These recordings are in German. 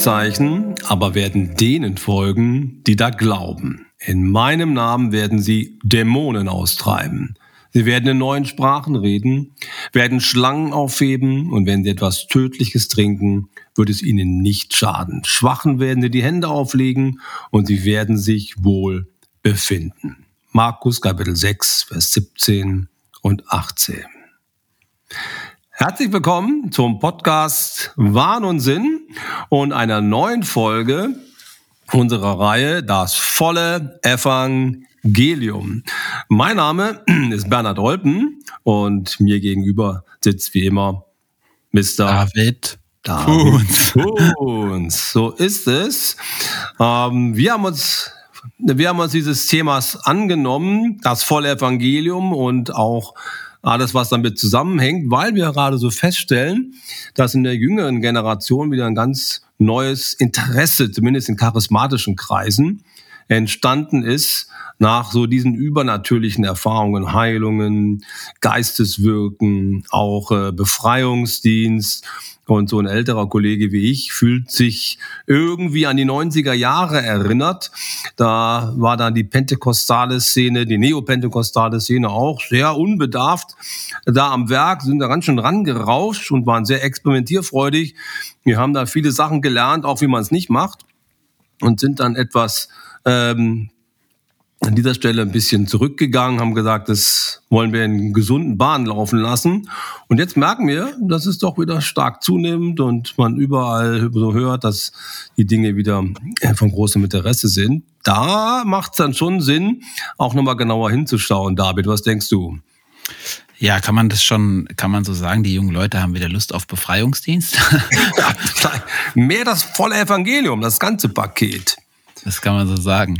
Wunderzeichen aber werden denen folgen, die da glauben. In meinem Namen werden sie Dämonen austreiben. Sie werden in neuen Sprachen reden, werden Schlangen aufheben und wenn sie etwas Tödliches trinken, wird es ihnen nicht schaden. Schwachen werden sie die Hände auflegen und sie werden sich wohl befinden. Markus Kapitel 6, Vers 17 und 18. Herzlich willkommen zum Podcast Wahn und Sinn und einer neuen Folge unserer Reihe Das volle Evangelium. Mein Name ist Bernhard Olpen und mir gegenüber sitzt wie immer Mr. David. David Kunz. So ist es. Ähm, wir haben uns wir haben uns dieses Themas angenommen, das volle Evangelium und auch alles, was damit zusammenhängt, weil wir gerade so feststellen, dass in der jüngeren Generation wieder ein ganz neues Interesse, zumindest in charismatischen Kreisen, entstanden ist nach so diesen übernatürlichen Erfahrungen, Heilungen, Geisteswirken, auch äh, Befreiungsdienst und so ein älterer Kollege wie ich fühlt sich irgendwie an die 90er Jahre erinnert. Da war dann die pentekostale Szene, die neopentekostale Szene auch sehr unbedarft da am Werk, sind da ganz schön rangerauscht und waren sehr experimentierfreudig. Wir haben da viele Sachen gelernt, auch wie man es nicht macht und sind dann etwas ähm, an dieser Stelle ein bisschen zurückgegangen, haben gesagt, das wollen wir in gesunden Bahnen laufen lassen. Und jetzt merken wir, dass es doch wieder stark zunimmt und man überall so hört, dass die Dinge wieder von großem Interesse sind. Da macht es dann schon Sinn, auch nochmal genauer hinzuschauen. David, was denkst du? Ja, kann man das schon, kann man so sagen, die jungen Leute haben wieder Lust auf Befreiungsdienst? Mehr das volle Evangelium, das ganze Paket. Das kann man so sagen.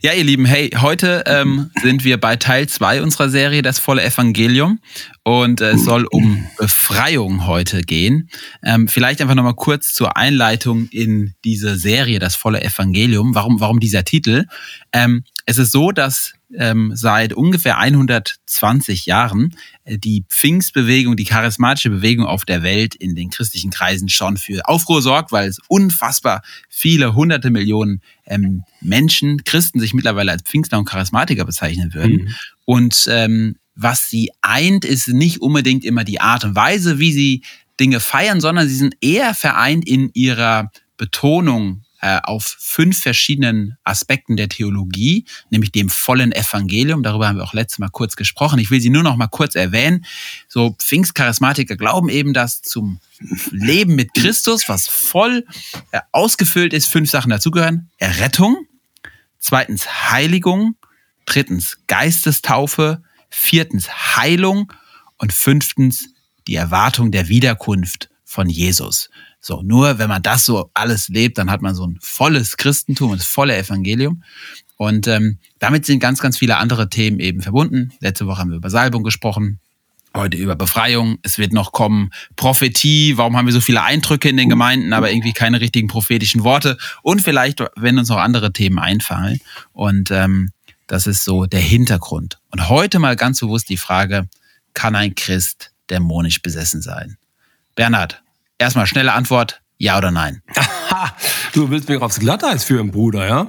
Ja, ihr Lieben, hey, heute ähm, sind wir bei Teil 2 unserer Serie Das volle Evangelium und es soll um Befreiung heute gehen. Ähm, vielleicht einfach nochmal kurz zur Einleitung in diese Serie Das volle Evangelium. Warum, warum dieser Titel? Ähm, es ist so, dass ähm, seit ungefähr 120 Jahren äh, die Pfingstbewegung, die charismatische Bewegung auf der Welt in den christlichen Kreisen schon für Aufruhr sorgt, weil es unfassbar viele hunderte Millionen ähm, Menschen, Christen sich mittlerweile als Pfingstler und Charismatiker bezeichnen würden. Mhm. Und ähm, was sie eint, ist nicht unbedingt immer die Art und Weise, wie sie Dinge feiern, sondern sie sind eher vereint in ihrer Betonung auf fünf verschiedenen Aspekten der Theologie, nämlich dem vollen Evangelium. Darüber haben wir auch letztes Mal kurz gesprochen. Ich will sie nur noch mal kurz erwähnen. So Pfingstcharismatiker glauben eben, dass zum Leben mit Christus, was voll äh, ausgefüllt ist, fünf Sachen dazugehören. Errettung, zweitens Heiligung, drittens Geistestaufe, viertens Heilung und fünftens die Erwartung der Wiederkunft von Jesus. So, nur wenn man das so alles lebt, dann hat man so ein volles Christentum, das volle Evangelium. Und ähm, damit sind ganz, ganz viele andere Themen eben verbunden. Letzte Woche haben wir über Salbung gesprochen, heute über Befreiung. Es wird noch kommen Prophetie. Warum haben wir so viele Eindrücke in den Gemeinden, aber irgendwie keine richtigen prophetischen Worte? Und vielleicht, wenn uns noch andere Themen einfallen. Und ähm, das ist so der Hintergrund. Und heute mal ganz bewusst die Frage, kann ein Christ dämonisch besessen sein? Bernhard, erstmal schnelle Antwort, ja oder nein? du willst mich aufs Glatteis führen, Bruder, ja?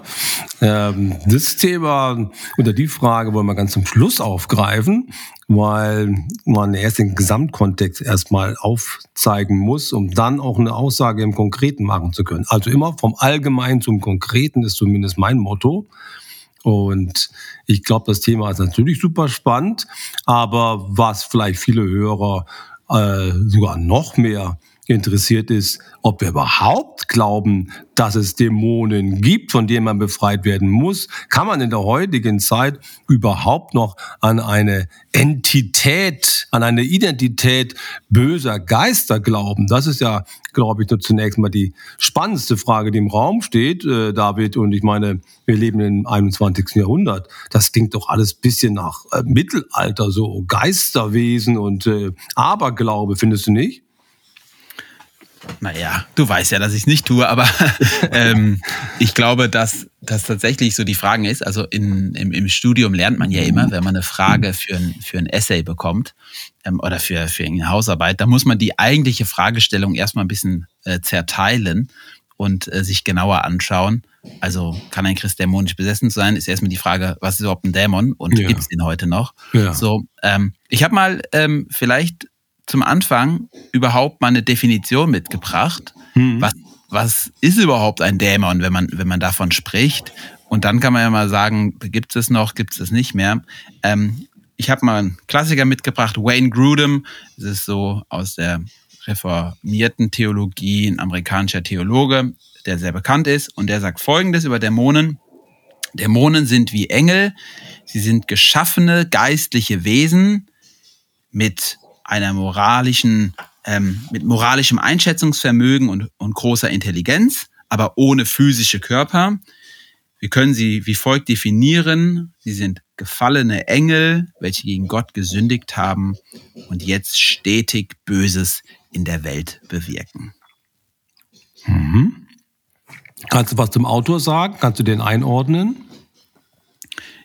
Ähm, das Thema oder die Frage wollen wir ganz zum Schluss aufgreifen, weil man erst den Gesamtkontext erstmal aufzeigen muss, um dann auch eine Aussage im Konkreten machen zu können. Also immer vom Allgemeinen zum Konkreten ist zumindest mein Motto. Und ich glaube, das Thema ist natürlich super spannend, aber was vielleicht viele Hörer äh, sogar noch mehr interessiert ist, ob wir überhaupt glauben, dass es Dämonen gibt, von denen man befreit werden muss. Kann man in der heutigen Zeit überhaupt noch an eine Entität, an eine Identität böser Geister glauben? Das ist ja, glaube ich, nur zunächst mal die spannendste Frage, die im Raum steht, äh, David. Und ich meine, wir leben im 21. Jahrhundert. Das klingt doch alles bisschen nach äh, Mittelalter, so Geisterwesen und äh, Aberglaube, findest du nicht? Naja, du weißt ja, dass ich es nicht tue, aber ähm, ich glaube, dass das tatsächlich so die Fragen ist. Also in, im, im Studium lernt man ja immer, wenn man eine Frage für ein, für ein Essay bekommt ähm, oder für, für eine Hausarbeit, da muss man die eigentliche Fragestellung erstmal ein bisschen äh, zerteilen und äh, sich genauer anschauen. Also kann ein Christ dämonisch besessen sein, ist erstmal die Frage, was ist überhaupt ein Dämon und ja. gibt es den heute noch? Ja. So, ähm, ich habe mal ähm, vielleicht zum Anfang überhaupt mal eine Definition mitgebracht. Mhm. Was, was ist überhaupt ein Dämon, wenn man, wenn man davon spricht? Und dann kann man ja mal sagen, gibt es noch, gibt es es nicht mehr. Ähm, ich habe mal einen Klassiker mitgebracht, Wayne Grudem. Das ist so aus der reformierten Theologie, ein amerikanischer Theologe, der sehr bekannt ist. Und der sagt Folgendes über Dämonen. Dämonen sind wie Engel. Sie sind geschaffene geistliche Wesen mit einer moralischen, ähm, mit moralischem Einschätzungsvermögen und, und großer Intelligenz, aber ohne physische Körper. Wir können sie wie folgt definieren. Sie sind gefallene Engel, welche gegen Gott gesündigt haben und jetzt stetig Böses in der Welt bewirken. Mhm. Kannst du was zum Autor sagen? Kannst du den einordnen?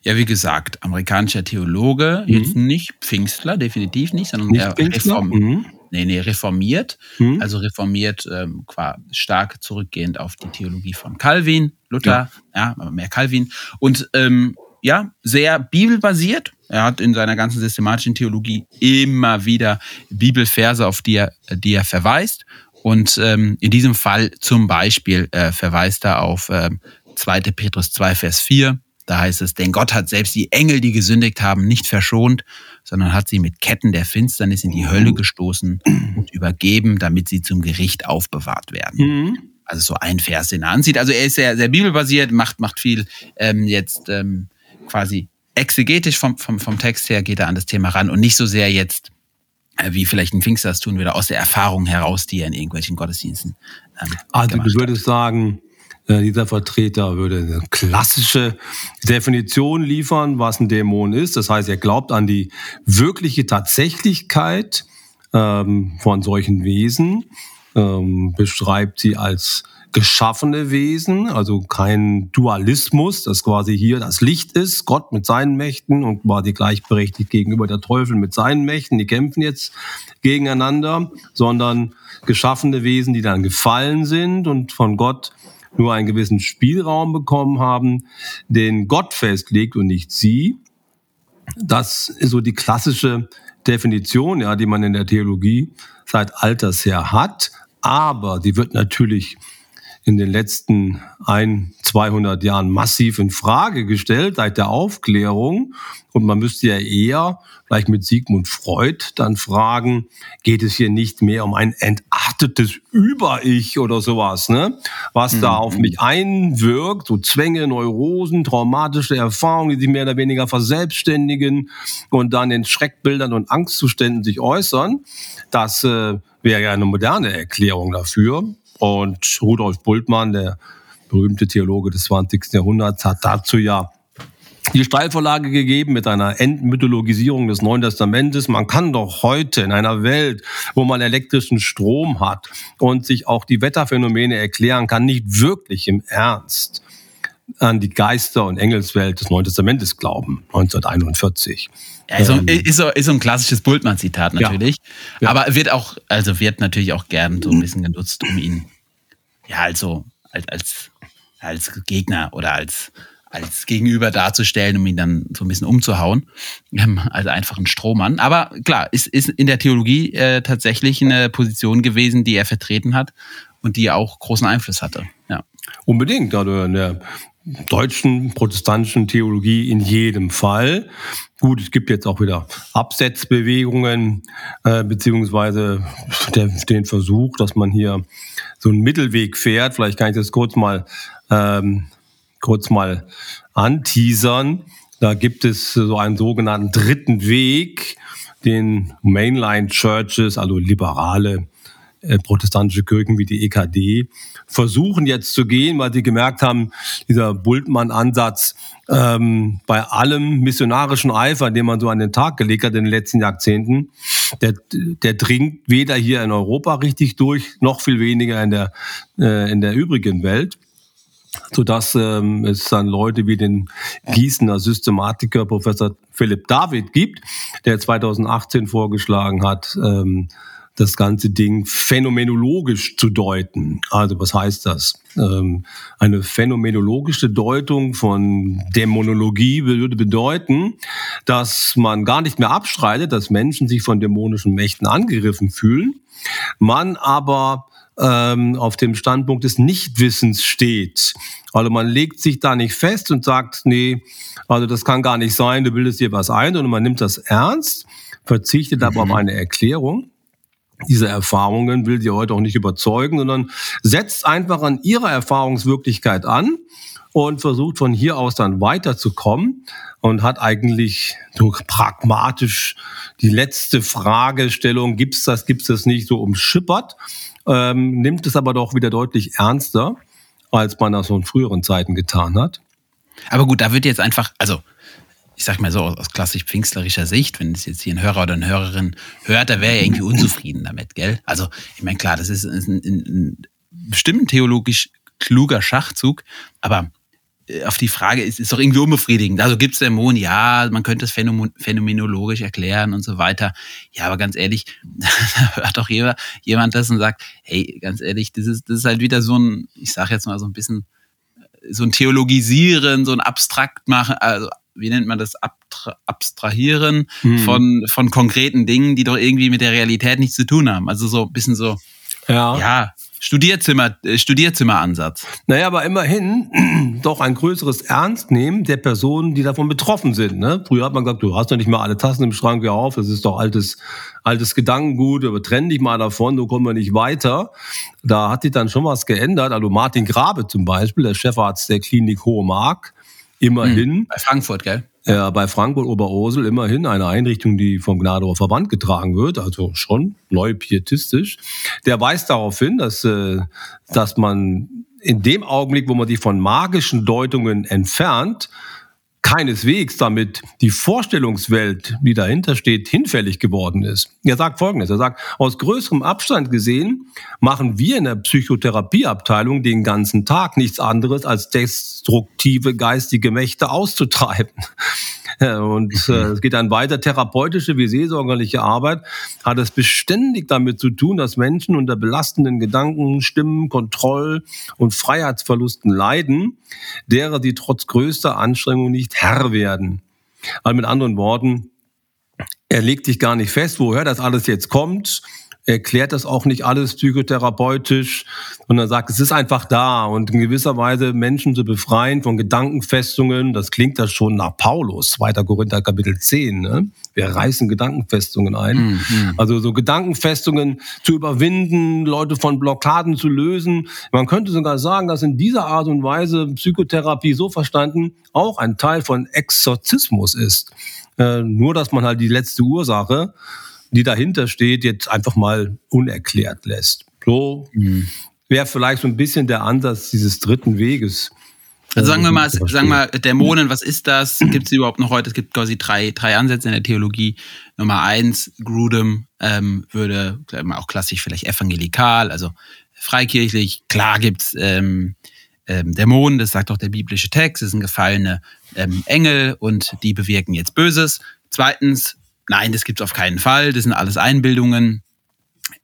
Ja, wie gesagt, amerikanischer Theologe, mhm. jetzt nicht Pfingstler, definitiv nicht, sondern nicht eher Reform mhm. nee, nee, reformiert. Mhm. Also reformiert ähm, stark zurückgehend auf die Theologie von Calvin, Luther, ja, ja mehr Calvin. Und ähm, ja, sehr bibelbasiert. Er hat in seiner ganzen systematischen Theologie immer wieder Bibelverse, auf die er, die er verweist. Und ähm, in diesem Fall zum Beispiel äh, verweist er auf äh, 2. Petrus 2, Vers 4. Da heißt es, denn Gott hat selbst die Engel, die gesündigt haben, nicht verschont, sondern hat sie mit Ketten der Finsternis in die Hölle gestoßen und übergeben, damit sie zum Gericht aufbewahrt werden. Mhm. Also so ein Vers, den er ansieht. Also er ist sehr, sehr bibelbasiert, macht, macht viel ähm, jetzt ähm, quasi exegetisch vom, vom, vom Text her geht er an das Thema ran und nicht so sehr jetzt, äh, wie vielleicht ein Pfingster das tun würde, aus der Erfahrung heraus, die er in irgendwelchen Gottesdiensten ähm, Also du würdest hat. sagen, dieser Vertreter würde eine klassische Definition liefern, was ein Dämon ist. Das heißt, er glaubt an die wirkliche Tatsächlichkeit ähm, von solchen Wesen, ähm, beschreibt sie als geschaffene Wesen, also kein Dualismus, dass quasi hier das Licht ist, Gott mit seinen Mächten und quasi gleichberechtigt gegenüber der Teufel mit seinen Mächten, die kämpfen jetzt gegeneinander, sondern geschaffene Wesen, die dann gefallen sind und von Gott nur einen gewissen Spielraum bekommen haben, den Gott festlegt und nicht sie. Das ist so die klassische Definition, ja, die man in der Theologie seit alters her hat. Aber die wird natürlich in den letzten ein, 200 Jahren massiv in Frage gestellt seit der Aufklärung. Und man müsste ja eher vielleicht mit Sigmund Freud dann fragen, geht es hier nicht mehr um ein entartetes Über-Ich oder sowas, ne? Was mhm. da auf mich einwirkt, so Zwänge, Neurosen, traumatische Erfahrungen, die sich mehr oder weniger verselbstständigen und dann in Schreckbildern und Angstzuständen sich äußern. Das äh, wäre ja eine moderne Erklärung dafür. Und Rudolf Bultmann, der berühmte Theologe des 20. Jahrhunderts, hat dazu ja die Steilvorlage gegeben mit einer Entmythologisierung des Neuen Testamentes. Man kann doch heute in einer Welt, wo man elektrischen Strom hat und sich auch die Wetterphänomene erklären kann, nicht wirklich im Ernst an die Geister- und Engelswelt des Neuen Testamentes glauben, 1941. Ja, ist, so, ähm, ist, so, ist so ein klassisches Bultmann-Zitat natürlich. Ja. Ja. Aber wird auch, also wird natürlich auch gern so ein bisschen genutzt, um ihn, ja, also als, als, als Gegner oder als, als Gegenüber darzustellen, um ihn dann so ein bisschen umzuhauen. Ähm, also einfach ein Strohmann. Aber klar, ist, ist in der Theologie äh, tatsächlich eine Position gewesen, die er vertreten hat und die auch großen Einfluss hatte. Ja. Unbedingt. Also in der deutschen protestantischen Theologie in jedem Fall. Gut, es gibt jetzt auch wieder Absetzbewegungen, äh, beziehungsweise der, den Versuch, dass man hier so einen Mittelweg fährt. Vielleicht kann ich das kurz mal, ähm, kurz mal anteasern. Da gibt es so einen sogenannten dritten Weg, den Mainline Churches, also liberale äh, protestantische Kirchen wie die EKD versuchen jetzt zu gehen, weil sie gemerkt haben, dieser Bultmann-Ansatz ähm, bei allem missionarischen Eifer, den man so an den Tag gelegt hat in den letzten Jahrzehnten, der, der dringt weder hier in Europa richtig durch, noch viel weniger in der, äh, in der übrigen Welt sodass ähm, es dann Leute wie den Gießener Systematiker Professor Philipp David gibt, der 2018 vorgeschlagen hat, ähm, das ganze Ding phänomenologisch zu deuten. Also was heißt das? Ähm, eine phänomenologische Deutung von Dämonologie würde bedeuten, dass man gar nicht mehr abstreitet, dass Menschen sich von dämonischen Mächten angegriffen fühlen, man aber ähm, auf dem Standpunkt des Nichtwissens steht. Also man legt sich da nicht fest und sagt, nee, also das kann gar nicht sein, du bildest dir was ein, sondern man nimmt das ernst, verzichtet aber auf mhm. eine Erklärung diese Erfahrungen, will sie heute auch nicht überzeugen, sondern setzt einfach an ihrer Erfahrungswirklichkeit an und versucht von hier aus dann weiterzukommen und hat eigentlich so pragmatisch die letzte Fragestellung, gibt's das, gibt's das nicht, so umschippert, ähm, nimmt es aber doch wieder deutlich ernster, als man das so in früheren Zeiten getan hat. Aber gut, da wird jetzt einfach, also ich sag mal so, aus klassisch pfingstlerischer Sicht, wenn es jetzt hier ein Hörer oder eine Hörerin hört, da wäre er irgendwie unzufrieden damit, gell? Also, ich meine, klar, das ist ein, ein, ein bestimmt theologisch kluger Schachzug, aber äh, auf die Frage ist, ist doch irgendwie unbefriedigend. Also gibt es Dämonen, ja, man könnte es phänomenologisch erklären und so weiter. Ja, aber ganz ehrlich, da hört doch jemand, jemand das und sagt, hey, ganz ehrlich, das ist, das ist halt wieder so ein, ich sage jetzt mal so ein bisschen, so ein Theologisieren, so ein Abstrakt machen, also wie nennt man das, Abtra Abstrahieren hm. von, von konkreten Dingen, die doch irgendwie mit der Realität nichts zu tun haben. Also so ein bisschen so, ja, ja Studierzimmer, äh, Studierzimmeransatz. Naja, aber immerhin doch ein größeres Ernstnehmen der Personen, die davon betroffen sind. Ne? Früher hat man gesagt, du hast doch nicht mal alle Tassen im Schrank, ja auf, das ist doch altes, altes Gedankengut, aber trenn dich mal davon, so kommen wir nicht weiter. Da hat sich dann schon was geändert. Also Martin Grabe zum Beispiel, der Chefarzt der Klinik Hohe Mark, immerhin. Hm, bei Frankfurt, gell? Ja, bei Frankfurt Oberursel immerhin eine Einrichtung, die vom Gnadower Verband getragen wird, also schon neu pietistisch. Der weist darauf hin, dass, äh, dass man in dem Augenblick, wo man die von magischen Deutungen entfernt, keineswegs damit die Vorstellungswelt, die dahinter steht, hinfällig geworden ist. Er sagt Folgendes, er sagt, aus größerem Abstand gesehen machen wir in der Psychotherapieabteilung den ganzen Tag nichts anderes, als destruktive geistige Mächte auszutreiben. Und äh, es geht dann weiter. Therapeutische wie seelsorgerliche Arbeit hat es beständig damit zu tun, dass Menschen unter belastenden Gedanken, Stimmen, Kontroll- und Freiheitsverlusten leiden, derer sie trotz größter Anstrengung nicht Herr werden. Also mit anderen Worten, er legt sich gar nicht fest, woher das alles jetzt kommt erklärt das auch nicht alles psychotherapeutisch, sondern sagt, es ist einfach da und in gewisser Weise Menschen zu befreien von Gedankenfestungen, das klingt das schon nach Paulus, 2. Korinther Kapitel 10, ne? Wir reißen Gedankenfestungen ein. Mhm. Also so Gedankenfestungen zu überwinden, Leute von Blockaden zu lösen. Man könnte sogar sagen, dass in dieser Art und Weise Psychotherapie so verstanden auch ein Teil von Exorzismus ist. Äh, nur, dass man halt die letzte Ursache die dahinter steht, jetzt einfach mal unerklärt lässt. So mhm. wäre vielleicht so ein bisschen der Ansatz dieses dritten Weges. Also sagen wir mal, sagen wir mal, Dämonen, was ist das? Gibt es überhaupt noch heute? Es gibt quasi drei, drei Ansätze in der Theologie. Nummer eins, Grudem ähm, würde auch klassisch vielleicht evangelikal, also freikirchlich. Klar gibt's ähm, ähm, Dämonen, das sagt auch der biblische Text, das sind gefallene ähm, Engel und die bewirken jetzt Böses. Zweitens, nein, das gibt's auf keinen Fall, das sind alles Einbildungen.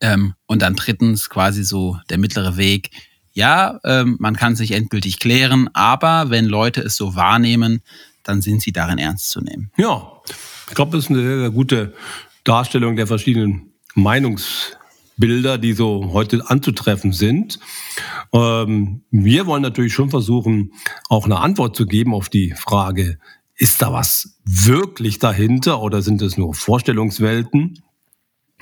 Ähm, und dann drittens quasi so der mittlere Weg. Ja, ähm, man kann sich endgültig klären, aber wenn Leute es so wahrnehmen, dann sind sie darin ernst zu nehmen. Ja, ich glaube, das ist eine sehr, sehr gute Darstellung der verschiedenen Meinungsbilder, die so heute anzutreffen sind. Ähm, wir wollen natürlich schon versuchen, auch eine Antwort zu geben auf die Frage, ist da was wirklich dahinter oder sind es nur Vorstellungswelten?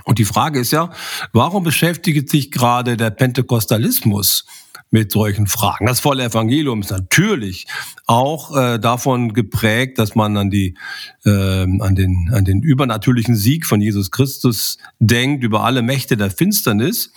Und die Frage ist ja, warum beschäftigt sich gerade der Pentekostalismus mit solchen Fragen? Das volle Evangelium ist natürlich auch äh, davon geprägt, dass man an die äh, an den an den übernatürlichen Sieg von Jesus Christus denkt über alle Mächte der Finsternis,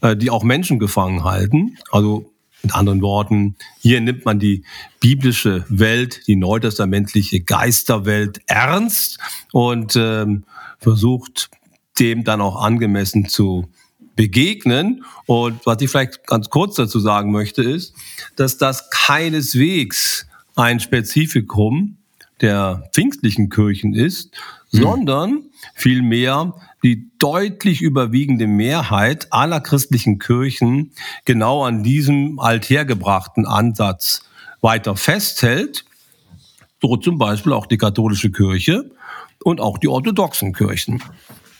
äh, die auch Menschen gefangen halten. Also mit anderen Worten, hier nimmt man die biblische Welt, die neutestamentliche Geisterwelt ernst und ähm, versucht dem dann auch angemessen zu begegnen. Und was ich vielleicht ganz kurz dazu sagen möchte, ist, dass das keineswegs ein Spezifikum der pfingstlichen Kirchen ist, mhm. sondern vielmehr die deutlich überwiegende Mehrheit aller christlichen Kirchen genau an diesem althergebrachten Ansatz weiter festhält. So zum Beispiel auch die katholische Kirche und auch die orthodoxen Kirchen.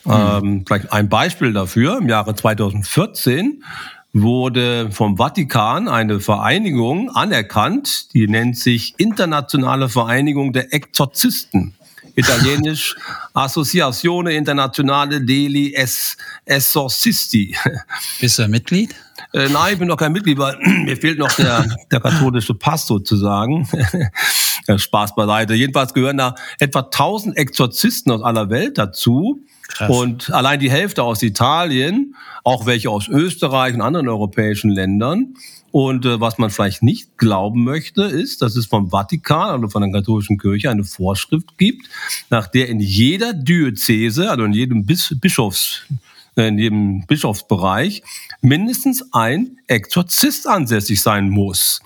Mhm. Ähm, vielleicht ein Beispiel dafür. Im Jahre 2014 wurde vom Vatikan eine Vereinigung anerkannt, die nennt sich Internationale Vereinigung der Exorzisten. Italienisch Associazione Internazionale degli es Esorcisti. Bist du ein Mitglied? Äh, nein, ich bin noch kein Mitglied, weil mir fehlt noch der, der katholische Pass sozusagen. Spaß beiseite. Jedenfalls gehören da etwa 1000 Exorzisten aus aller Welt dazu. Krass. Und allein die Hälfte aus Italien, auch welche aus Österreich und anderen europäischen Ländern. Und äh, was man vielleicht nicht glauben möchte, ist, dass es vom Vatikan, also von der katholischen Kirche, eine Vorschrift gibt, nach der in jeder Diözese, also in jedem Bis Bischofs, äh, in jedem Bischofsbereich, mindestens ein Exorzist ansässig sein muss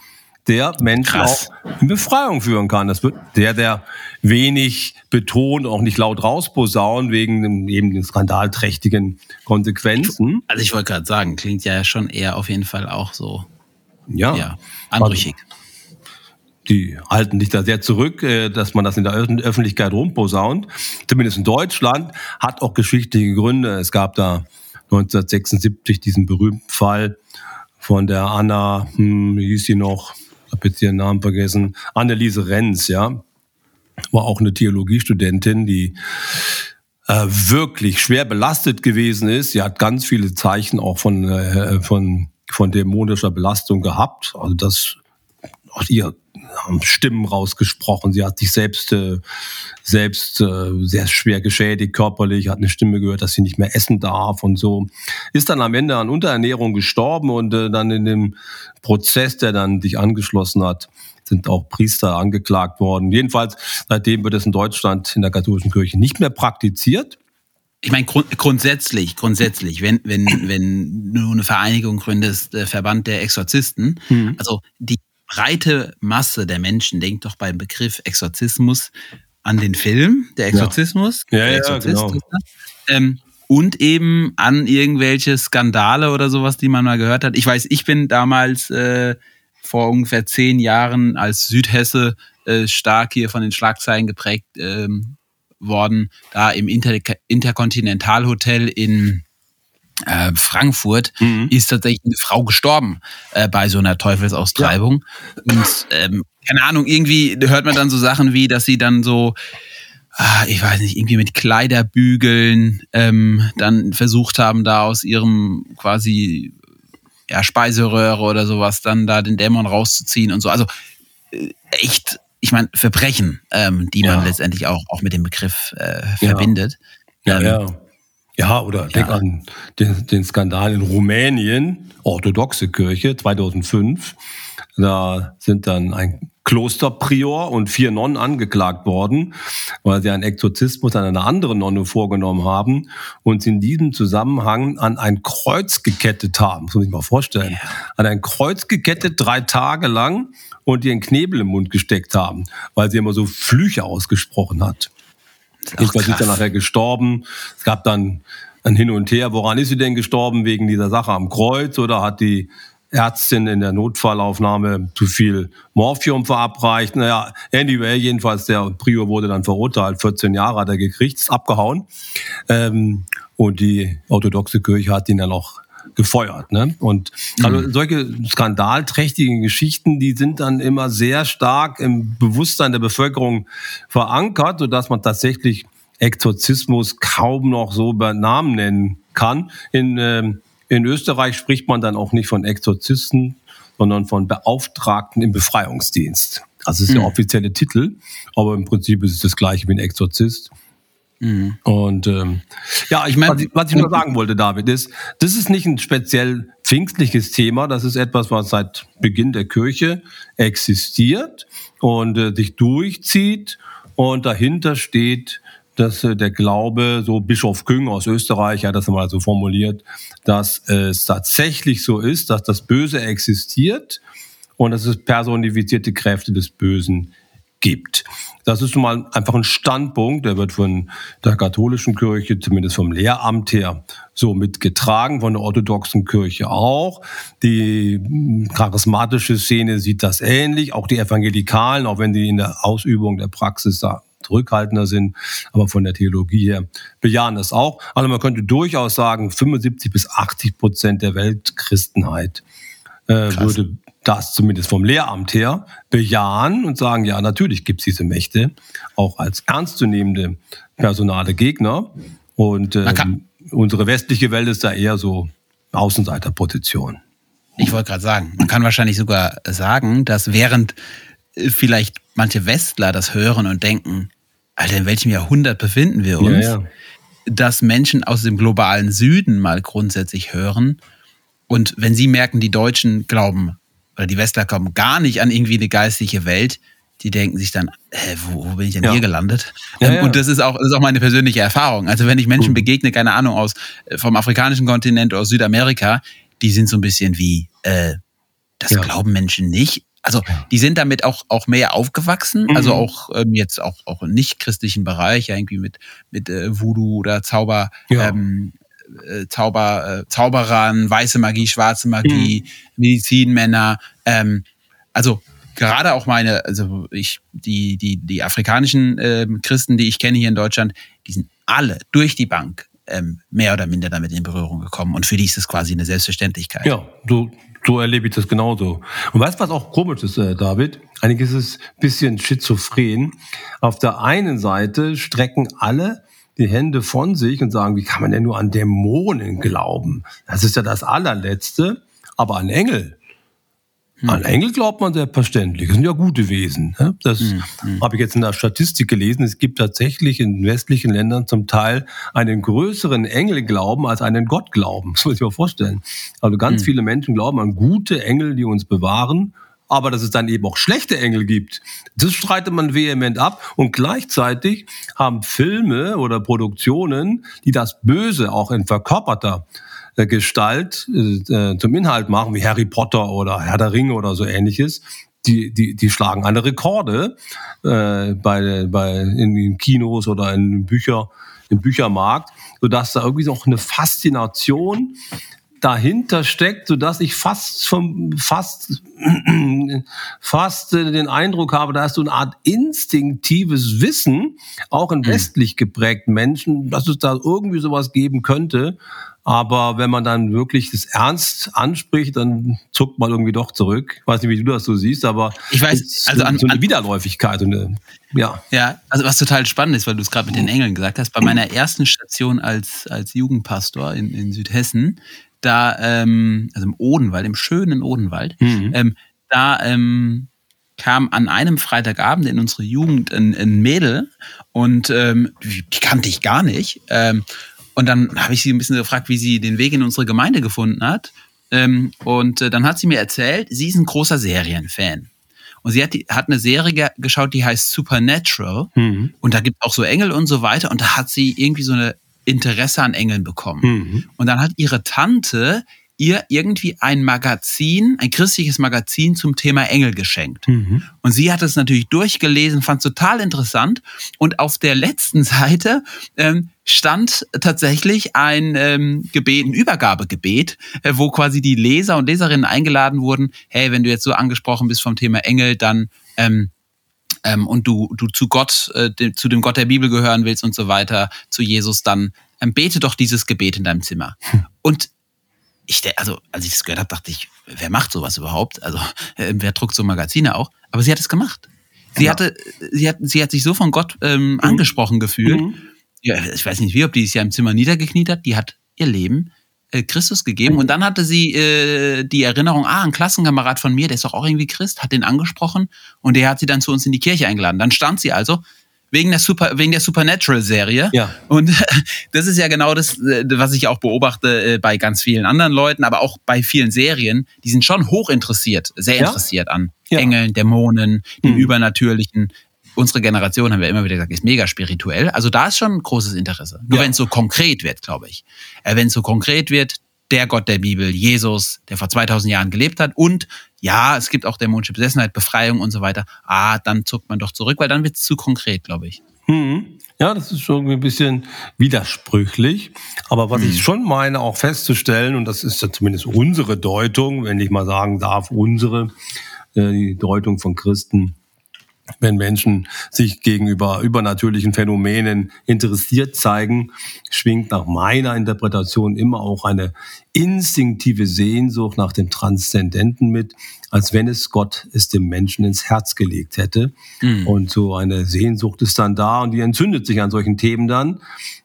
der Menschen Krass. auch in Befreiung führen kann. Das wird der, der wenig betont, auch nicht laut rausposaunen, wegen eben den skandalträchtigen Konsequenzen. Also ich wollte gerade sagen, klingt ja schon eher auf jeden Fall auch so ja, ja anrüchig. die halten sich da sehr zurück, äh, dass man das in der Öffentlichkeit rumposaunt. Zumindest in Deutschland hat auch geschichtliche Gründe. Es gab da 1976 diesen berühmten Fall von der Anna, hm, wie hieß sie noch, habe jetzt ihren Namen vergessen, Anneliese Renz, ja, war auch eine Theologiestudentin, die äh, wirklich schwer belastet gewesen ist. Sie hat ganz viele Zeichen auch von, äh, von, von dämonischer Belastung gehabt. Also das auch ihr Stimmen rausgesprochen. Sie hat sich selbst, äh, selbst äh, sehr schwer geschädigt körperlich, hat eine Stimme gehört, dass sie nicht mehr essen darf und so. Ist dann am Ende an Unterernährung gestorben und äh, dann in dem Prozess, der dann sich angeschlossen hat, sind auch Priester angeklagt worden. Jedenfalls, seitdem wird es in Deutschland in der katholischen Kirche nicht mehr praktiziert. Ich meine, grund grundsätzlich, grundsätzlich, wenn, wenn, wenn du eine Vereinigung gründest, der Verband der Exorzisten, mhm. also die breite Masse der Menschen denkt doch beim Begriff Exorzismus an den Film, der Exorzismus. Ja, ja, ja genau. Ähm, und eben an irgendwelche Skandale oder sowas, die man mal gehört hat. Ich weiß, ich bin damals äh, vor ungefähr zehn Jahren als Südhesse äh, stark hier von den Schlagzeilen geprägt ähm, worden, da im Inter Interkontinentalhotel in äh, Frankfurt mhm. ist tatsächlich eine Frau gestorben äh, bei so einer Teufelsaustreibung. Ja. Und ähm, keine Ahnung, irgendwie hört man dann so Sachen wie, dass sie dann so, ah, ich weiß nicht, irgendwie mit Kleiderbügeln ähm, dann versucht haben, da aus ihrem quasi ja, Speiseröhre oder sowas dann da den Dämon rauszuziehen und so. Also äh, echt, ich meine, Verbrechen, ähm, die man ja. letztendlich auch, auch mit dem Begriff äh, verbindet. Ja, ähm, ja. Ja, oder ja. denk an den, den Skandal in Rumänien, orthodoxe Kirche 2005. Da sind dann ein Klosterprior und vier Nonnen angeklagt worden, weil sie einen Exorzismus an einer anderen Nonne vorgenommen haben und sie in diesem Zusammenhang an ein Kreuz gekettet haben. Das muss ich mal vorstellen. An ein Kreuz gekettet, drei Tage lang und ihren Knebel im Mund gesteckt haben, weil sie immer so Flüche ausgesprochen hat. Jedenfalls ist er nachher gestorben. Es gab dann ein Hin und Her. Woran ist sie denn gestorben? Wegen dieser Sache am Kreuz oder hat die Ärztin in der Notfallaufnahme zu viel Morphium verabreicht? Naja, anyway, jedenfalls der Prior wurde dann verurteilt. 14 Jahre hat er gekriegt, ist abgehauen. Ähm, und die orthodoxe Kirche hat ihn dann auch gefeuert. Ne? Und also mhm. solche skandalträchtigen Geschichten, die sind dann immer sehr stark im Bewusstsein der Bevölkerung verankert, sodass man tatsächlich Exorzismus kaum noch so bei Namen nennen kann. In, ähm, in Österreich spricht man dann auch nicht von Exorzisten, sondern von Beauftragten im Befreiungsdienst. Also es ist mhm. der offizielle Titel, aber im Prinzip ist es das gleiche wie ein Exorzist. Mhm. Und ähm, ja, ich meine, was, ich nur sagen wollte, David, ist, das ist nicht ein speziell pfingstliches Thema, das ist etwas, was seit Beginn der Kirche existiert und äh, sich durchzieht und dahinter steht dass äh, der Glaube, so Bischof Küng aus Österreich hat das mal so formuliert, dass es tatsächlich so ist, dass das Böse existiert und dass es personifizierte Kräfte des Bösen gibt. Das ist nun mal einfach ein Standpunkt, der wird von der katholischen Kirche, zumindest vom Lehramt her, so mitgetragen, von der orthodoxen Kirche auch. Die charismatische Szene sieht das ähnlich, auch die Evangelikalen, auch wenn die in der Ausübung der Praxis da zurückhaltender sind, aber von der Theologie her bejahen das auch. Also man könnte durchaus sagen, 75 bis 80 Prozent der Weltchristenheit äh, würde das zumindest vom Lehramt her bejahen und sagen, ja, natürlich gibt es diese Mächte, auch als ernstzunehmende personale Gegner. Und ähm, unsere westliche Welt ist da eher so Außenseiterposition. Ich wollte gerade sagen, man kann wahrscheinlich sogar sagen, dass während äh, vielleicht manche Westler das hören und denken, Alter, in welchem Jahrhundert befinden wir uns, ja, ja. dass Menschen aus dem globalen Süden mal grundsätzlich hören und wenn sie merken, die Deutschen glauben oder die Westler kommen gar nicht an irgendwie eine geistliche Welt, die denken sich dann, hä, wo, wo bin ich denn ja. hier gelandet? Ja, ja. Und das ist, auch, das ist auch meine persönliche Erfahrung. Also wenn ich Menschen mhm. begegne, keine Ahnung, aus äh, vom afrikanischen Kontinent oder aus Südamerika, die sind so ein bisschen wie, äh, das glauben Menschen nicht. Also die sind damit auch, auch mehr aufgewachsen, mhm. also auch ähm, jetzt auch, auch im nicht-christlichen Bereich, ja, irgendwie mit, mit äh, Voodoo oder Zauber, ähm, äh, Zauber, äh, Zauberern, weiße Magie, schwarze Magie, mhm. Medizinmänner. Ähm, also gerade auch meine, also ich, die, die, die afrikanischen äh, Christen, die ich kenne hier in Deutschland, die sind alle durch die Bank ähm, mehr oder minder damit in Berührung gekommen. Und für die ist es quasi eine Selbstverständlichkeit. Ja, so, so erlebe ich das genauso. Und weißt du, was auch komisch ist, äh, David? Eigentlich ist es ein bisschen schizophren. Auf der einen Seite strecken alle die Hände von sich und sagen, wie kann man denn nur an Dämonen glauben? Das ist ja das allerletzte. Aber an Engel, hm. an Engel glaubt man selbstverständlich. Das sind ja gute Wesen. Ne? Das hm. hm. habe ich jetzt in der Statistik gelesen. Es gibt tatsächlich in westlichen Ländern zum Teil einen größeren Engelglauben als einen Gottglauben. Das muss ich mir vorstellen. Also ganz hm. viele Menschen glauben an gute Engel, die uns bewahren aber dass es dann eben auch schlechte Engel gibt, das streitet man vehement ab. Und gleichzeitig haben Filme oder Produktionen, die das Böse auch in verkörperter äh, Gestalt äh, zum Inhalt machen, wie Harry Potter oder Herr der Ringe oder so ähnliches, die, die, die schlagen alle Rekorde äh, bei, bei, in den Kinos oder in Bücher, im Büchermarkt, sodass da irgendwie noch eine Faszination dahinter steckt, so dass ich fast vom, fast, fast den Eindruck habe, da ist so eine Art instinktives Wissen, auch in mhm. westlich geprägten Menschen, dass es da irgendwie sowas geben könnte. Aber wenn man dann wirklich das ernst anspricht, dann zuckt man irgendwie doch zurück. Ich weiß nicht, wie du das so siehst, aber ich weiß, also an, so eine Widerläufigkeit. Und eine, ja. ja, also was total spannend ist, weil du es gerade mit den Engeln gesagt hast, bei meiner ersten Station als, als Jugendpastor in, in Südhessen, da, ähm, also im Odenwald, im schönen Odenwald, mhm. ähm, da ähm, kam an einem Freitagabend in unsere Jugend ein, ein Mädel und ähm, die kannte ich gar nicht. Ähm, und dann habe ich sie ein bisschen gefragt, wie sie den Weg in unsere Gemeinde gefunden hat. Ähm, und äh, dann hat sie mir erzählt, sie ist ein großer Serienfan. Und sie hat, die, hat eine Serie geschaut, die heißt Supernatural. Mhm. Und da gibt es auch so Engel und so weiter. Und da hat sie irgendwie so eine Interesse an Engeln bekommen. Mhm. Und dann hat ihre Tante ihr irgendwie ein Magazin, ein christliches Magazin zum Thema Engel geschenkt. Mhm. Und sie hat es natürlich durchgelesen, fand es total interessant. Und auf der letzten Seite ähm, stand tatsächlich ein ähm, Gebet, ein Übergabegebet, äh, wo quasi die Leser und Leserinnen eingeladen wurden, hey, wenn du jetzt so angesprochen bist vom Thema Engel, dann ähm, ähm, und du, du zu Gott, äh, de, zu dem Gott der Bibel gehören willst und so weiter, zu Jesus, dann ähm, bete doch dieses Gebet in deinem Zimmer. Hm. Und ich, also als ich das gehört habe, dachte ich, wer macht sowas überhaupt? Also äh, wer druckt so Magazine auch? Aber sie hat es gemacht. Sie ja. hatte, sie hat, sie hat sich so von Gott ähm, mhm. angesprochen gefühlt. Mhm. Ja, ich weiß nicht wie, ob die sich ja im Zimmer niedergekniet hat. Die hat ihr Leben Christus gegeben. Und dann hatte sie äh, die Erinnerung, ah, ein Klassenkamerad von mir, der ist doch auch irgendwie Christ, hat den angesprochen und der hat sie dann zu uns in die Kirche eingeladen. Dann stand sie also wegen der Super, wegen der Supernatural-Serie. Ja. Und das ist ja genau das, äh, was ich auch beobachte äh, bei ganz vielen anderen Leuten, aber auch bei vielen Serien. Die sind schon hoch interessiert, sehr ja? interessiert an ja. Engeln, Dämonen, dem mhm. Übernatürlichen unsere Generation, haben wir immer wieder gesagt, ist mega spirituell. Also da ist schon ein großes Interesse. Nur ja. wenn es so konkret wird, glaube ich. Äh, wenn es so konkret wird, der Gott der Bibel, Jesus, der vor 2000 Jahren gelebt hat und ja, es gibt auch dämonische Besessenheit, Befreiung und so weiter, ah, dann zuckt man doch zurück, weil dann wird es zu konkret, glaube ich. Mhm. Ja, das ist schon ein bisschen widersprüchlich. Aber was mhm. ich schon meine, auch festzustellen, und das ist ja zumindest unsere Deutung, wenn ich mal sagen darf, unsere, äh, die Deutung von Christen, wenn Menschen sich gegenüber übernatürlichen Phänomenen interessiert zeigen, schwingt nach meiner Interpretation immer auch eine instinktive Sehnsucht nach dem Transzendenten mit, als wenn es Gott es dem Menschen ins Herz gelegt hätte. Mhm. Und so eine Sehnsucht ist dann da und die entzündet sich an solchen Themen dann.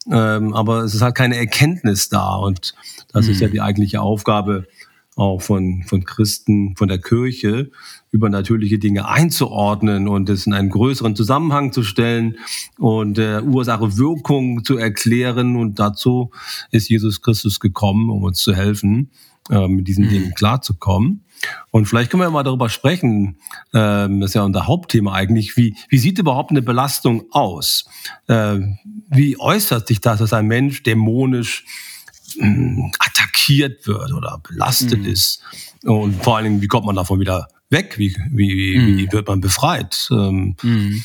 Ähm, aber es ist halt keine Erkenntnis da. Und das mhm. ist ja mhm. die eigentliche Aufgabe auch von, von Christen, von der Kirche, übernatürliche Dinge einzuordnen und es in einen größeren Zusammenhang zu stellen und äh, Ursache Wirkung zu erklären. Und dazu ist Jesus Christus gekommen, um uns zu helfen, äh, mit diesen mhm. Dingen klarzukommen. Und vielleicht können wir mal darüber sprechen, ähm, das ist ja unser Hauptthema eigentlich, wie, wie sieht überhaupt eine Belastung aus? Äh, wie äußert sich das, dass ein Mensch dämonisch mh, attackiert wird oder belastet mhm. ist? Und vor allen Dingen, wie kommt man davon wieder weg? Wie, wie, mhm. wie wird man befreit? Ähm, mhm.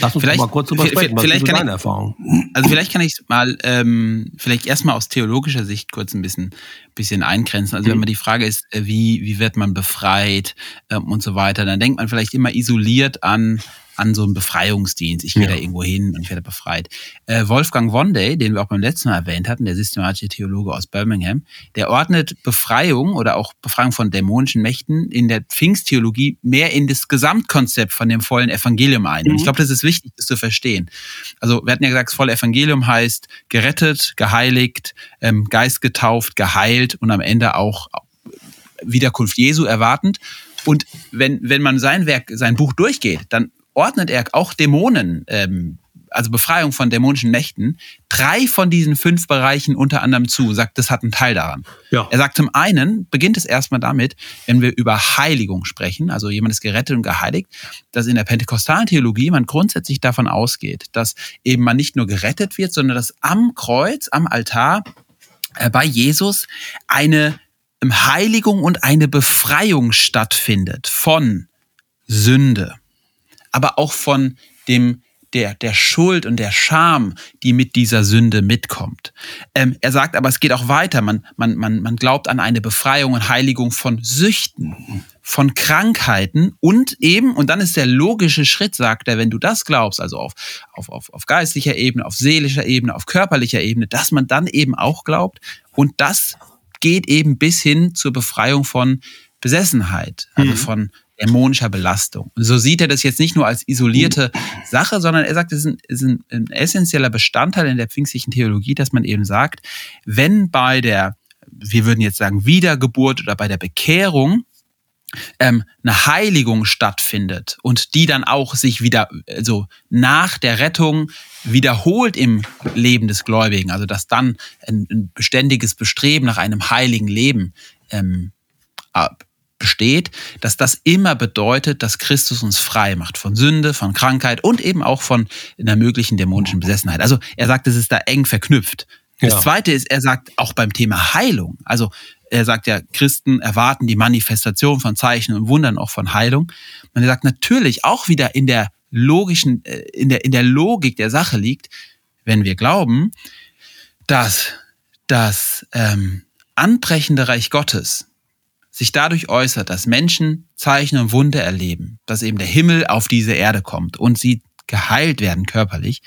Lass uns vielleicht, mal kurz drüber sprechen. Was vielleicht ist deine ich, Erfahrung? Also vielleicht kann ich mal ähm, vielleicht erstmal aus theologischer Sicht kurz ein bisschen, bisschen eingrenzen. Also mhm. wenn man die Frage ist, äh, wie, wie wird man befreit ähm, und so weiter, dann denkt man vielleicht immer isoliert an an so einen Befreiungsdienst. Ich gehe ja. da irgendwo hin und werde befreit. Äh, Wolfgang Wonday, den wir auch beim letzten Mal erwähnt hatten, der systematische Theologe aus Birmingham, der ordnet Befreiung oder auch Befreiung von dämonischen Mächten in der Pfingsttheologie mehr in das Gesamtkonzept von dem vollen Evangelium ein. Mhm. Und ich mhm. glaube, das ist wichtig, das zu verstehen. Also wir hatten ja gesagt, das volle Evangelium heißt gerettet, geheiligt, ähm, Geist getauft, geheilt und am Ende auch Wiederkunft Jesu erwartend. Und wenn, wenn man sein Werk, sein Buch durchgeht, dann ordnet er auch Dämonen, ähm, also Befreiung von dämonischen Mächten, drei von diesen fünf Bereichen unter anderem zu, sagt, das hat einen Teil daran. Ja. Er sagt zum einen, beginnt es erstmal damit, wenn wir über Heiligung sprechen, also jemand ist gerettet und geheiligt, dass in der pentekostalen Theologie man grundsätzlich davon ausgeht, dass eben man nicht nur gerettet wird, sondern dass am Kreuz, am Altar bei Jesus eine Heiligung und eine Befreiung stattfindet von Sünde, aber auch von dem der, der Schuld und der Scham, die mit dieser Sünde mitkommt. Ähm, er sagt aber, es geht auch weiter. Man, man, man, man glaubt an eine Befreiung und Heiligung von Süchten, von Krankheiten und eben, und dann ist der logische Schritt, sagt er, wenn du das glaubst, also auf, auf, auf, auf geistlicher Ebene, auf seelischer Ebene, auf körperlicher Ebene, dass man dann eben auch glaubt und das geht eben bis hin zur Befreiung von Besessenheit, also mhm. von dämonischer Belastung. Und so sieht er das jetzt nicht nur als isolierte Sache, sondern er sagt, es ist ein, ist ein, ein essentieller Bestandteil in der pfingstlichen Theologie, dass man eben sagt, wenn bei der, wir würden jetzt sagen, Wiedergeburt oder bei der Bekehrung ähm, eine Heiligung stattfindet und die dann auch sich wieder, also nach der Rettung wiederholt im Leben des Gläubigen, also dass dann ein, ein beständiges Bestreben nach einem heiligen Leben ähm, besteht, dass das immer bedeutet, dass Christus uns frei macht von Sünde, von Krankheit und eben auch von einer möglichen dämonischen Besessenheit. Also er sagt, es ist da eng verknüpft. Das ja. zweite ist, er sagt auch beim Thema Heilung, also er sagt ja, Christen erwarten die Manifestation von Zeichen und Wundern auch von Heilung. Und er sagt natürlich auch wieder in der logischen, äh, in der, in der Logik der Sache liegt, wenn wir glauben, dass das ähm, anbrechende Reich Gottes sich dadurch äußert, dass Menschen Zeichen und Wunder erleben, dass eben der Himmel auf diese Erde kommt und sie geheilt werden körperlich,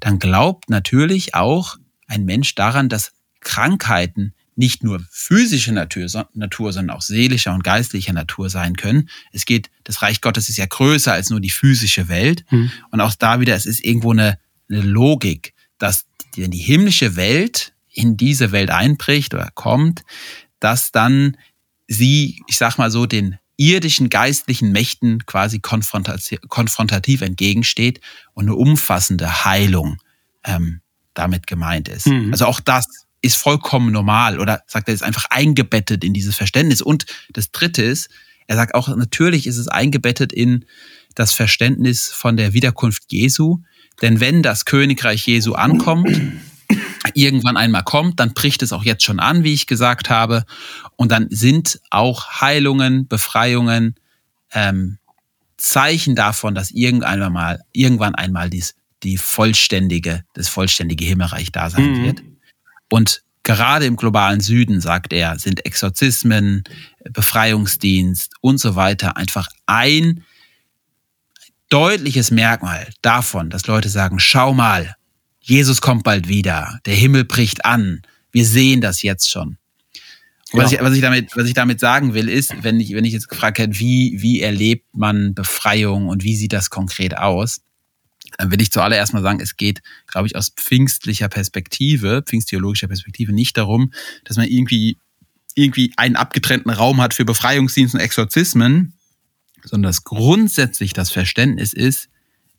dann glaubt natürlich auch ein Mensch daran, dass Krankheiten nicht nur physische Natur, Natur, sondern auch seelischer und geistlicher Natur sein können. Es geht, das Reich Gottes ist ja größer als nur die physische Welt. Mhm. Und auch da wieder, es ist irgendwo eine, eine Logik, dass wenn die himmlische Welt in diese Welt einbricht oder kommt, dass dann sie, ich sag mal so, den irdischen geistlichen Mächten quasi konfrontativ entgegensteht und eine umfassende Heilung ähm, damit gemeint ist. Mhm. Also auch das ist vollkommen normal oder sagt er, ist einfach eingebettet in dieses Verständnis. Und das Dritte ist, er sagt auch, natürlich ist es eingebettet in das Verständnis von der Wiederkunft Jesu, denn wenn das Königreich Jesu ankommt, irgendwann einmal kommt, dann bricht es auch jetzt schon an, wie ich gesagt habe. Und dann sind auch Heilungen, Befreiungen, ähm, Zeichen davon, dass irgendwann einmal, irgendwann einmal dies, die vollständige, das vollständige Himmelreich da sein mhm. wird. Und gerade im globalen Süden, sagt er, sind Exorzismen, Befreiungsdienst und so weiter einfach ein deutliches Merkmal davon, dass Leute sagen, schau mal, Jesus kommt bald wieder, der Himmel bricht an, wir sehen das jetzt schon. Was, ich, was, ich damit, was ich damit sagen will, ist, wenn ich, wenn ich jetzt gefragt hätte, wie, wie erlebt man Befreiung und wie sieht das konkret aus, dann will ich zuallererst mal sagen, es geht, glaube ich, aus pfingstlicher Perspektive, pfingsttheologischer Perspektive nicht darum, dass man irgendwie, irgendwie einen abgetrennten Raum hat für Befreiungsdienste und Exorzismen, sondern dass grundsätzlich das Verständnis ist,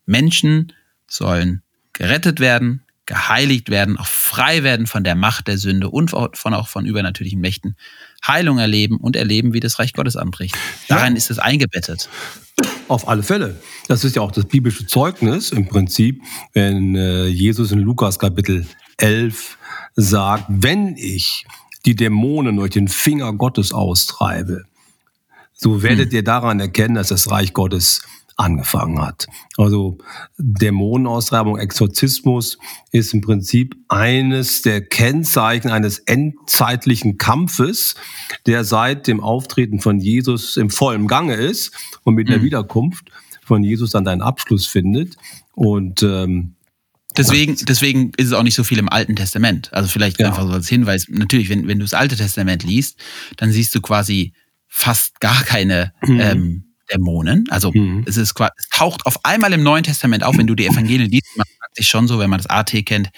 Menschen sollen gerettet werden, geheiligt werden, auch frei werden von der Macht der Sünde und von auch von übernatürlichen Mächten, Heilung erleben und erleben, wie das Reich Gottes anbricht. Darin ja. ist es eingebettet. Auf alle Fälle. Das ist ja auch das biblische Zeugnis im Prinzip, wenn äh, Jesus in Lukas Kapitel 11 sagt, wenn ich die Dämonen durch den Finger Gottes austreibe, so werdet hm. ihr daran erkennen, dass das Reich Gottes angefangen hat. Also Dämonenaustreibung, Exorzismus ist im Prinzip eines der Kennzeichen eines endzeitlichen Kampfes, der seit dem Auftreten von Jesus im vollen Gange ist und mit mhm. der Wiederkunft von Jesus dann deinen Abschluss findet. Und ähm, Deswegen, deswegen ist es auch nicht so viel im Alten Testament. Also vielleicht ja. einfach so als Hinweis. Natürlich, wenn, wenn du das Alte Testament liest, dann siehst du quasi fast gar keine mhm. ähm, Dämonen. Also mhm. es ist quasi, es taucht auf einmal im Neuen Testament auf, wenn du die Evangelien liest, man fragt sich schon so, wenn man das AT kennt,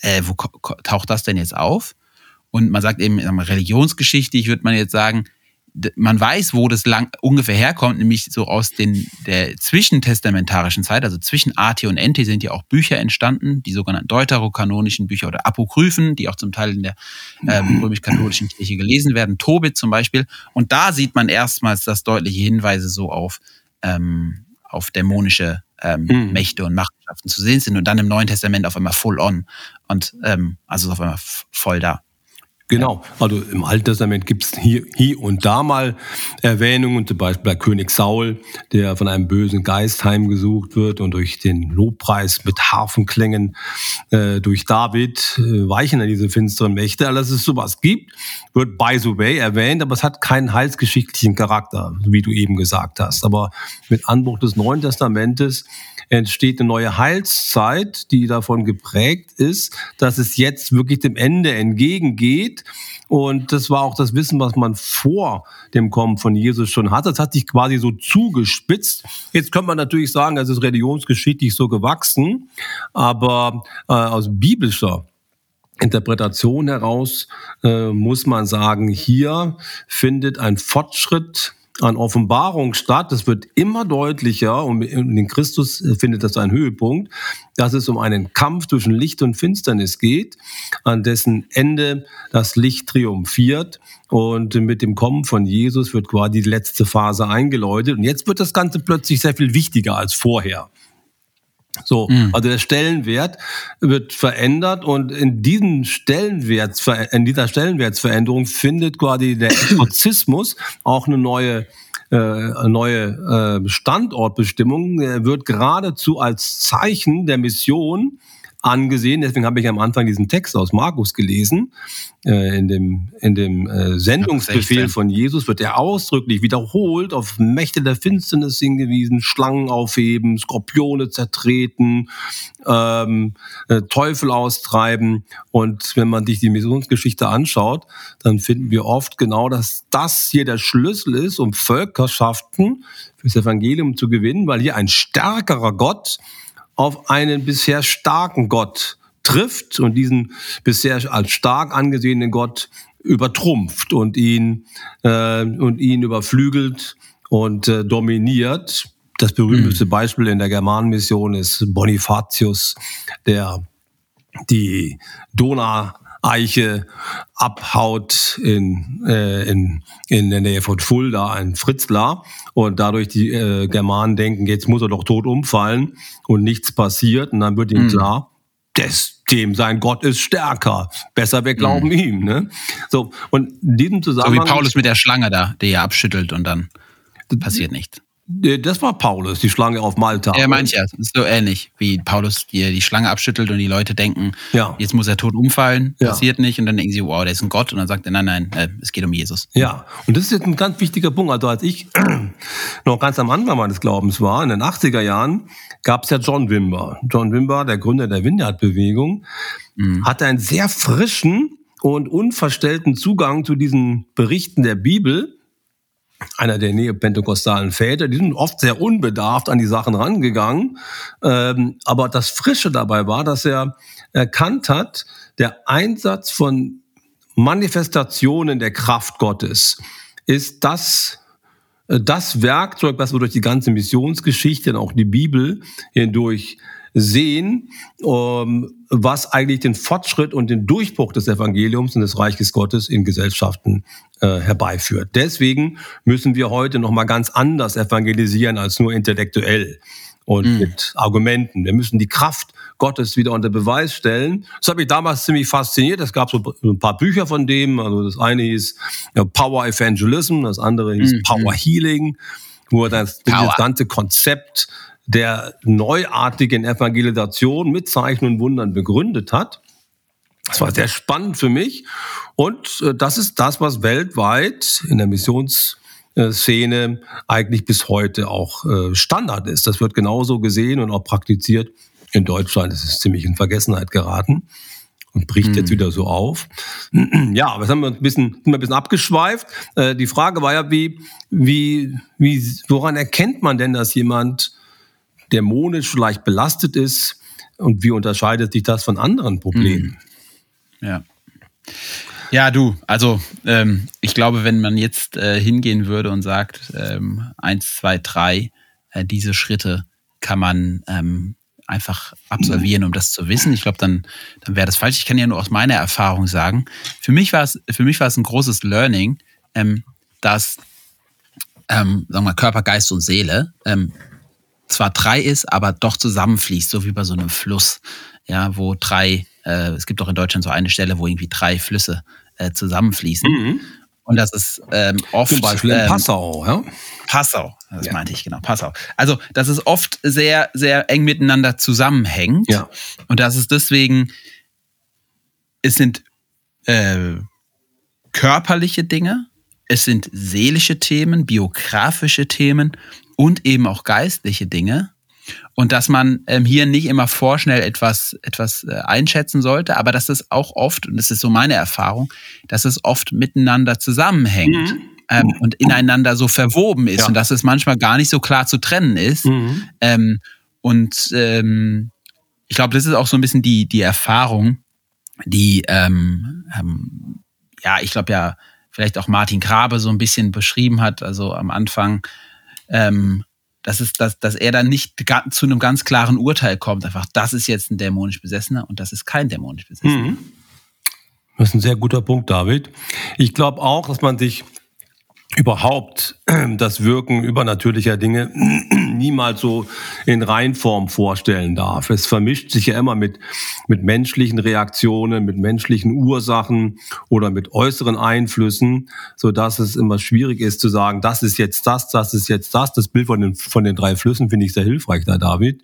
äh, wo taucht das denn jetzt auf? Und man sagt eben, religionsgeschichtlich würde man jetzt sagen, man weiß, wo das lang ungefähr herkommt, nämlich so aus den, der zwischentestamentarischen Zeit, also zwischen AT und NT sind ja auch Bücher entstanden, die sogenannten deuterokanonischen Bücher oder Apokryphen, die auch zum Teil in der ähm, römisch-katholischen Kirche gelesen werden, Tobit zum Beispiel. Und da sieht man erstmals, dass deutliche Hinweise so auf, ähm, auf dämonische ähm, mhm. Mächte und Machenschaften zu sehen sind und dann im Neuen Testament auf einmal full on und ähm, also auf einmal voll da. Genau, also im Alten Testament gibt es hier, hier und da mal Erwähnungen, zum Beispiel bei König Saul, der von einem bösen Geist heimgesucht wird und durch den Lobpreis mit Harfenklängen äh, durch David äh, weichen dann diese finsteren Mächte. Alles es sowas gibt, wird by the way erwähnt, aber es hat keinen heilsgeschichtlichen Charakter, wie du eben gesagt hast. Aber mit Anbruch des Neuen Testamentes entsteht eine neue Heilszeit, die davon geprägt ist, dass es jetzt wirklich dem Ende entgegengeht. Und das war auch das Wissen, was man vor dem Kommen von Jesus schon hatte. Das hat sich quasi so zugespitzt. Jetzt könnte man natürlich sagen, es ist religionsgeschichtlich so gewachsen, aber äh, aus biblischer Interpretation heraus äh, muss man sagen, hier findet ein Fortschritt an Offenbarung statt. Es wird immer deutlicher und in Christus findet das einen Höhepunkt, dass es um einen Kampf zwischen Licht und Finsternis geht, an dessen Ende das Licht triumphiert und mit dem Kommen von Jesus wird quasi die letzte Phase eingeläutet und jetzt wird das Ganze plötzlich sehr viel wichtiger als vorher. So, mhm. also der Stellenwert wird verändert und in diesem Stellenwert, in dieser Stellenwertsveränderung findet quasi der Exorzismus auch eine neue äh, neue äh, Standortbestimmung wird geradezu als Zeichen der Mission angesehen. Deswegen habe ich am Anfang diesen Text aus Markus gelesen. Äh, in dem, in dem äh, Sendungsbefehl von Jesus wird er ausdrücklich wiederholt auf Mächte der Finsternis hingewiesen, Schlangen aufheben, Skorpione zertreten, ähm, äh, Teufel austreiben. Und wenn man sich die Missionsgeschichte anschaut, dann finden wir oft genau, dass das hier der Schlüssel ist, um Völkerschaften fürs Evangelium zu gewinnen, weil hier ein stärkerer Gott auf einen bisher starken Gott trifft und diesen bisher als stark angesehenen Gott übertrumpft und ihn äh, und ihn überflügelt und äh, dominiert. Das berühmteste mhm. Beispiel in der Germanenmission ist Bonifatius, der die Donau Eiche abhaut in, äh, in, in der Nähe von Fulda, ein Fritzlar. Und dadurch die äh, Germanen denken, jetzt muss er doch tot umfallen und nichts passiert. Und dann wird ihnen mhm. klar, das, dem sein Gott ist stärker. Besser wir glauben mhm. ihm. Ne? So, und in diesem Zusammenhang. So wie Paulus mit der Schlange da, die er abschüttelt und dann passiert nichts. Äh, das war Paulus, die Schlange auf Malta. Ja, manche, ja. Das ist so ähnlich, wie Paulus die, die Schlange abschüttelt und die Leute denken, ja. jetzt muss er tot umfallen, ja. passiert nicht. Und dann denken sie, wow, der ist ein Gott. Und dann sagt er, nein, nein, äh, es geht um Jesus. Ja, und das ist jetzt ein ganz wichtiger Punkt. Also als ich noch ganz am Anfang meines Glaubens war, in den 80er Jahren, gab es ja John Wimber. John Wimber, der Gründer der Vineyard-Bewegung, mhm. hatte einen sehr frischen und unverstellten Zugang zu diesen Berichten der Bibel einer der neopentekostalen Väter, die sind oft sehr unbedarft an die Sachen rangegangen. Ähm, aber das Frische dabei war, dass er erkannt hat, der Einsatz von Manifestationen der Kraft Gottes ist das, äh, das Werkzeug, was wir durch die ganze Missionsgeschichte und auch die Bibel hindurch sehen, ähm, was eigentlich den Fortschritt und den Durchbruch des Evangeliums und des Reiches Gottes in Gesellschaften äh, herbeiführt. Deswegen müssen wir heute noch mal ganz anders evangelisieren als nur intellektuell und mhm. mit Argumenten. Wir müssen die Kraft Gottes wieder unter Beweis stellen. Das hat mich damals ziemlich fasziniert. Es gab so ein paar Bücher von dem. Also das eine hieß Power Evangelism, das andere hieß mhm. Power Healing, wo er das, das ganze Konzept der neuartigen Evangelisation mit Zeichen und Wundern begründet hat. Das war sehr spannend für mich. Und äh, das ist das, was weltweit in der Missionsszene eigentlich bis heute auch äh, Standard ist. Das wird genauso gesehen und auch praktiziert. In Deutschland ist es ziemlich in Vergessenheit geraten und bricht jetzt mhm. wieder so auf. Ja, aber jetzt haben wir ein bisschen, sind wir ein bisschen abgeschweift. Äh, die Frage war ja, wie, wie, wie, woran erkennt man denn, dass jemand dämonisch vielleicht belastet ist und wie unterscheidet sich das von anderen Problemen? Mhm. Ja. Ja, du, also ähm, ich glaube, wenn man jetzt äh, hingehen würde und sagt, ähm, eins, zwei, drei, äh, diese Schritte kann man ähm, einfach absolvieren, um das zu wissen. Ich glaube, dann, dann wäre das falsch. Ich kann ja nur aus meiner Erfahrung sagen. Für mich war es, für mich war es ein großes Learning, ähm, dass, ähm, sagen wir Körper, Geist und Seele ähm, zwar drei ist, aber doch zusammenfließt, so wie bei so einem Fluss, ja, wo drei, äh, es gibt auch in Deutschland so eine Stelle, wo irgendwie drei Flüsse äh, zusammenfließen. Mhm. Und das ist ähm, oft. Zum Beispiel in ähm, Passau, ja? Passau, das ja. meinte ich, genau, Passau. Also, dass es oft sehr, sehr eng miteinander zusammenhängt. Ja. Und dass es deswegen, es sind äh, körperliche Dinge, es sind seelische Themen, biografische Themen und eben auch geistliche Dinge. Und dass man ähm, hier nicht immer vorschnell etwas, etwas äh, einschätzen sollte, aber dass es auch oft, und das ist so meine Erfahrung, dass es oft miteinander zusammenhängt. Mhm. Ähm, und ineinander so verwoben ist ja. und dass es manchmal gar nicht so klar zu trennen ist. Mhm. Ähm, und ähm, ich glaube, das ist auch so ein bisschen die, die Erfahrung, die, ähm, ähm, ja, ich glaube ja, vielleicht auch Martin Grabe so ein bisschen beschrieben hat, also am Anfang, ähm, dass, es, dass, dass er dann nicht zu einem ganz klaren Urteil kommt, einfach, das ist jetzt ein dämonisch Besessener und das ist kein dämonisch Besessener. Mhm. Das ist ein sehr guter Punkt, David. Ich glaube auch, dass man sich überhaupt das Wirken übernatürlicher Dinge niemals so in Reinform vorstellen darf. Es vermischt sich ja immer mit, mit menschlichen Reaktionen, mit menschlichen Ursachen oder mit äußeren Einflüssen, so dass es immer schwierig ist zu sagen, das ist jetzt das, das ist jetzt das. Das Bild von den, von den drei Flüssen finde ich sehr hilfreich da, David.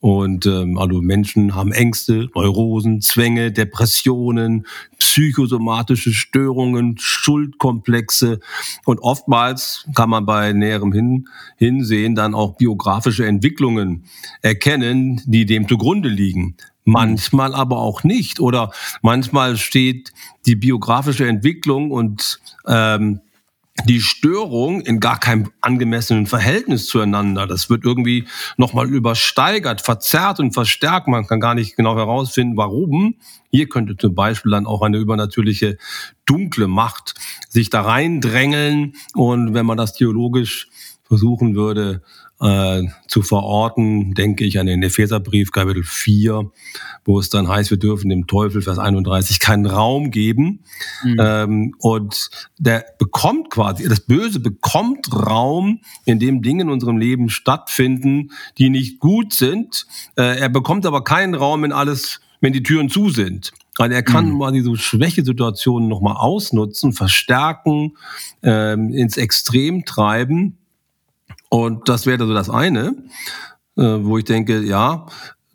Und ähm, also Menschen haben Ängste, Neurosen, Zwänge, Depressionen, psychosomatische Störungen, Schuldkomplexe und oftmals kann man bei näherem Hin Hinsehen dann auch biografische Entwicklungen erkennen, die dem zugrunde liegen. Manchmal aber auch nicht. Oder manchmal steht die biografische Entwicklung und ähm, die Störung in gar keinem angemessenen Verhältnis zueinander. Das wird irgendwie nochmal übersteigert, verzerrt und verstärkt. Man kann gar nicht genau herausfinden, warum. Hier könnte zum Beispiel dann auch eine übernatürliche dunkle Macht sich da reindrängeln. Und wenn man das theologisch versuchen würde, äh, zu verorten, denke ich an den Epheserbrief Kapitel 4, wo es dann heißt, wir dürfen dem Teufel, Vers 31, keinen Raum geben. Mhm. Ähm, und der bekommt quasi, das Böse bekommt Raum, in dem Dinge in unserem Leben stattfinden, die nicht gut sind. Äh, er bekommt aber keinen Raum, in alles wenn die Türen zu sind. Weil er kann mhm. mal diese Schwächesituationen nochmal ausnutzen, verstärken, ähm, ins Extrem treiben. Und das wäre so das eine, äh, wo ich denke, ja,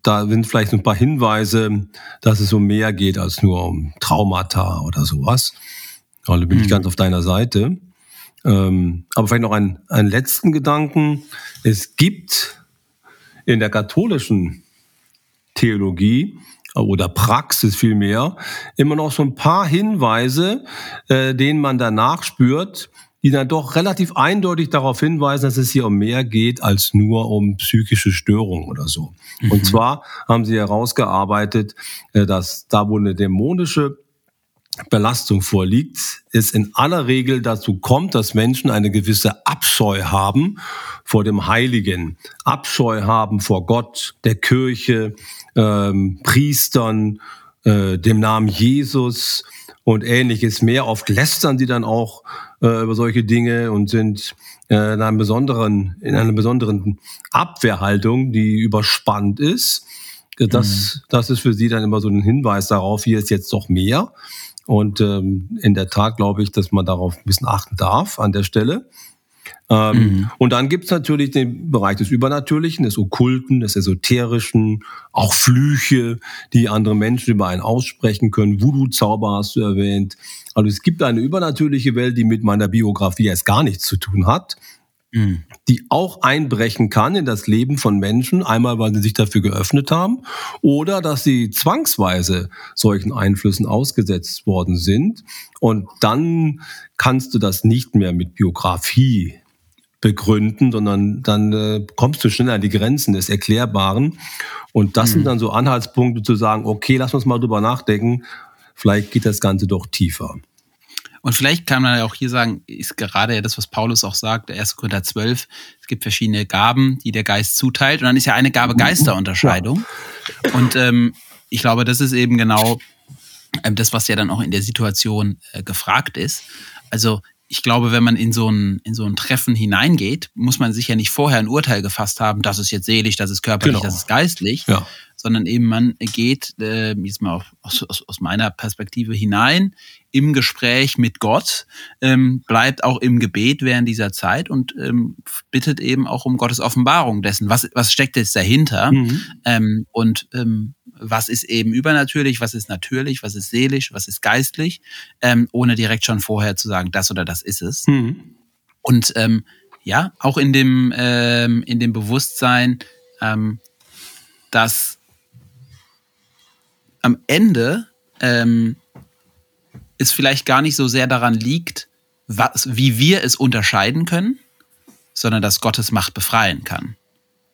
da sind vielleicht ein paar Hinweise, dass es um mehr geht als nur um Traumata oder sowas. Da bin ich mhm. ganz auf deiner Seite. Ähm, aber vielleicht noch einen, einen letzten Gedanken. Es gibt in der katholischen Theologie oder Praxis vielmehr immer noch so ein paar Hinweise, äh, denen man danach spürt, die dann doch relativ eindeutig darauf hinweisen, dass es hier um mehr geht als nur um psychische Störungen oder so. Mhm. Und zwar haben sie herausgearbeitet, äh, dass da, wo eine dämonische Belastung vorliegt, es in aller Regel dazu kommt, dass Menschen eine gewisse Abscheu haben vor dem Heiligen, Abscheu haben vor Gott, der Kirche, ähm, Priestern, äh, dem Namen Jesus und ähnliches mehr. Oft lästern sie dann auch äh, über solche Dinge und sind äh, in, einem besonderen, in einer besonderen Abwehrhaltung, die überspannt ist. Das, mhm. das ist für sie dann immer so ein Hinweis darauf, hier ist jetzt doch mehr. Und ähm, in der Tat glaube ich, dass man darauf ein bisschen achten darf an der Stelle. Ähm, mhm. Und dann gibt's natürlich den Bereich des Übernatürlichen, des Okkulten, des Esoterischen, auch Flüche, die andere Menschen über einen aussprechen können. Voodoo-Zauber hast du erwähnt. Also es gibt eine übernatürliche Welt, die mit meiner Biografie erst gar nichts zu tun hat. Mhm. die auch einbrechen kann in das Leben von Menschen, einmal weil sie sich dafür geöffnet haben oder dass sie zwangsweise solchen Einflüssen ausgesetzt worden sind. Und dann kannst du das nicht mehr mit Biografie begründen, sondern dann äh, kommst du schnell an die Grenzen des Erklärbaren. Und das mhm. sind dann so Anhaltspunkte zu sagen, okay, lass uns mal drüber nachdenken, vielleicht geht das Ganze doch tiefer. Und vielleicht kann man ja auch hier sagen, ist gerade ja das, was Paulus auch sagt, 1. Korinther 12, es gibt verschiedene Gaben, die der Geist zuteilt. Und dann ist ja eine Gabe Geisterunterscheidung. Ja. Und ähm, ich glaube, das ist eben genau ähm, das, was ja dann auch in der Situation äh, gefragt ist. Also ich glaube, wenn man in so, ein, in so ein Treffen hineingeht, muss man sich ja nicht vorher ein Urteil gefasst haben, das ist jetzt selig, das ist körperlich, genau. das ist geistlich, ja. sondern eben man geht, äh, jetzt mal aus, aus, aus meiner Perspektive hinein im Gespräch mit Gott, ähm, bleibt auch im Gebet während dieser Zeit und ähm, bittet eben auch um Gottes Offenbarung dessen. Was, was steckt jetzt dahinter? Mhm. Ähm, und ähm, was ist eben übernatürlich, was ist natürlich, was ist seelisch, was ist geistlich, ähm, ohne direkt schon vorher zu sagen, das oder das ist es. Mhm. Und ähm, ja, auch in dem, ähm, in dem Bewusstsein, ähm, dass am Ende ähm, es vielleicht gar nicht so sehr daran liegt, was, wie wir es unterscheiden können, sondern dass Gottes Macht befreien kann.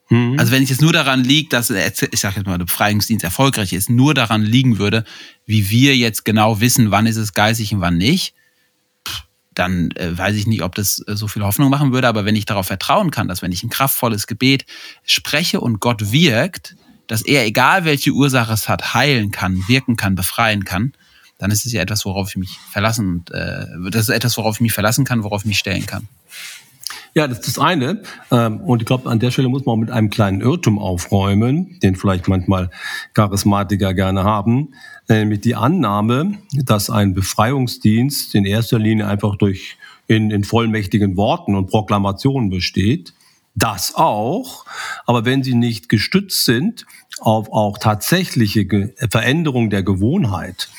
Mhm. Also wenn es jetzt nur daran liegt, dass, ich sage jetzt mal, der Befreiungsdienst erfolgreich ist, nur daran liegen würde, wie wir jetzt genau wissen, wann ist es geistig und wann nicht, dann äh, weiß ich nicht, ob das äh, so viel Hoffnung machen würde. Aber wenn ich darauf vertrauen kann, dass wenn ich ein kraftvolles Gebet spreche und Gott wirkt, dass er, egal welche Ursache es hat, heilen kann, wirken kann, befreien kann, dann ist es ja etwas, worauf ich mich verlassen, äh, das ist etwas, worauf ich mich verlassen kann, worauf ich mich stellen kann. Ja, das ist das eine. Ähm, und ich glaube, an der Stelle muss man auch mit einem kleinen Irrtum aufräumen, den vielleicht manchmal Charismatiker gerne haben, nämlich die Annahme, dass ein Befreiungsdienst in erster Linie einfach durch in, in vollmächtigen Worten und Proklamationen besteht. Das auch, aber wenn sie nicht gestützt sind auf auch tatsächliche Veränderung der Gewohnheit,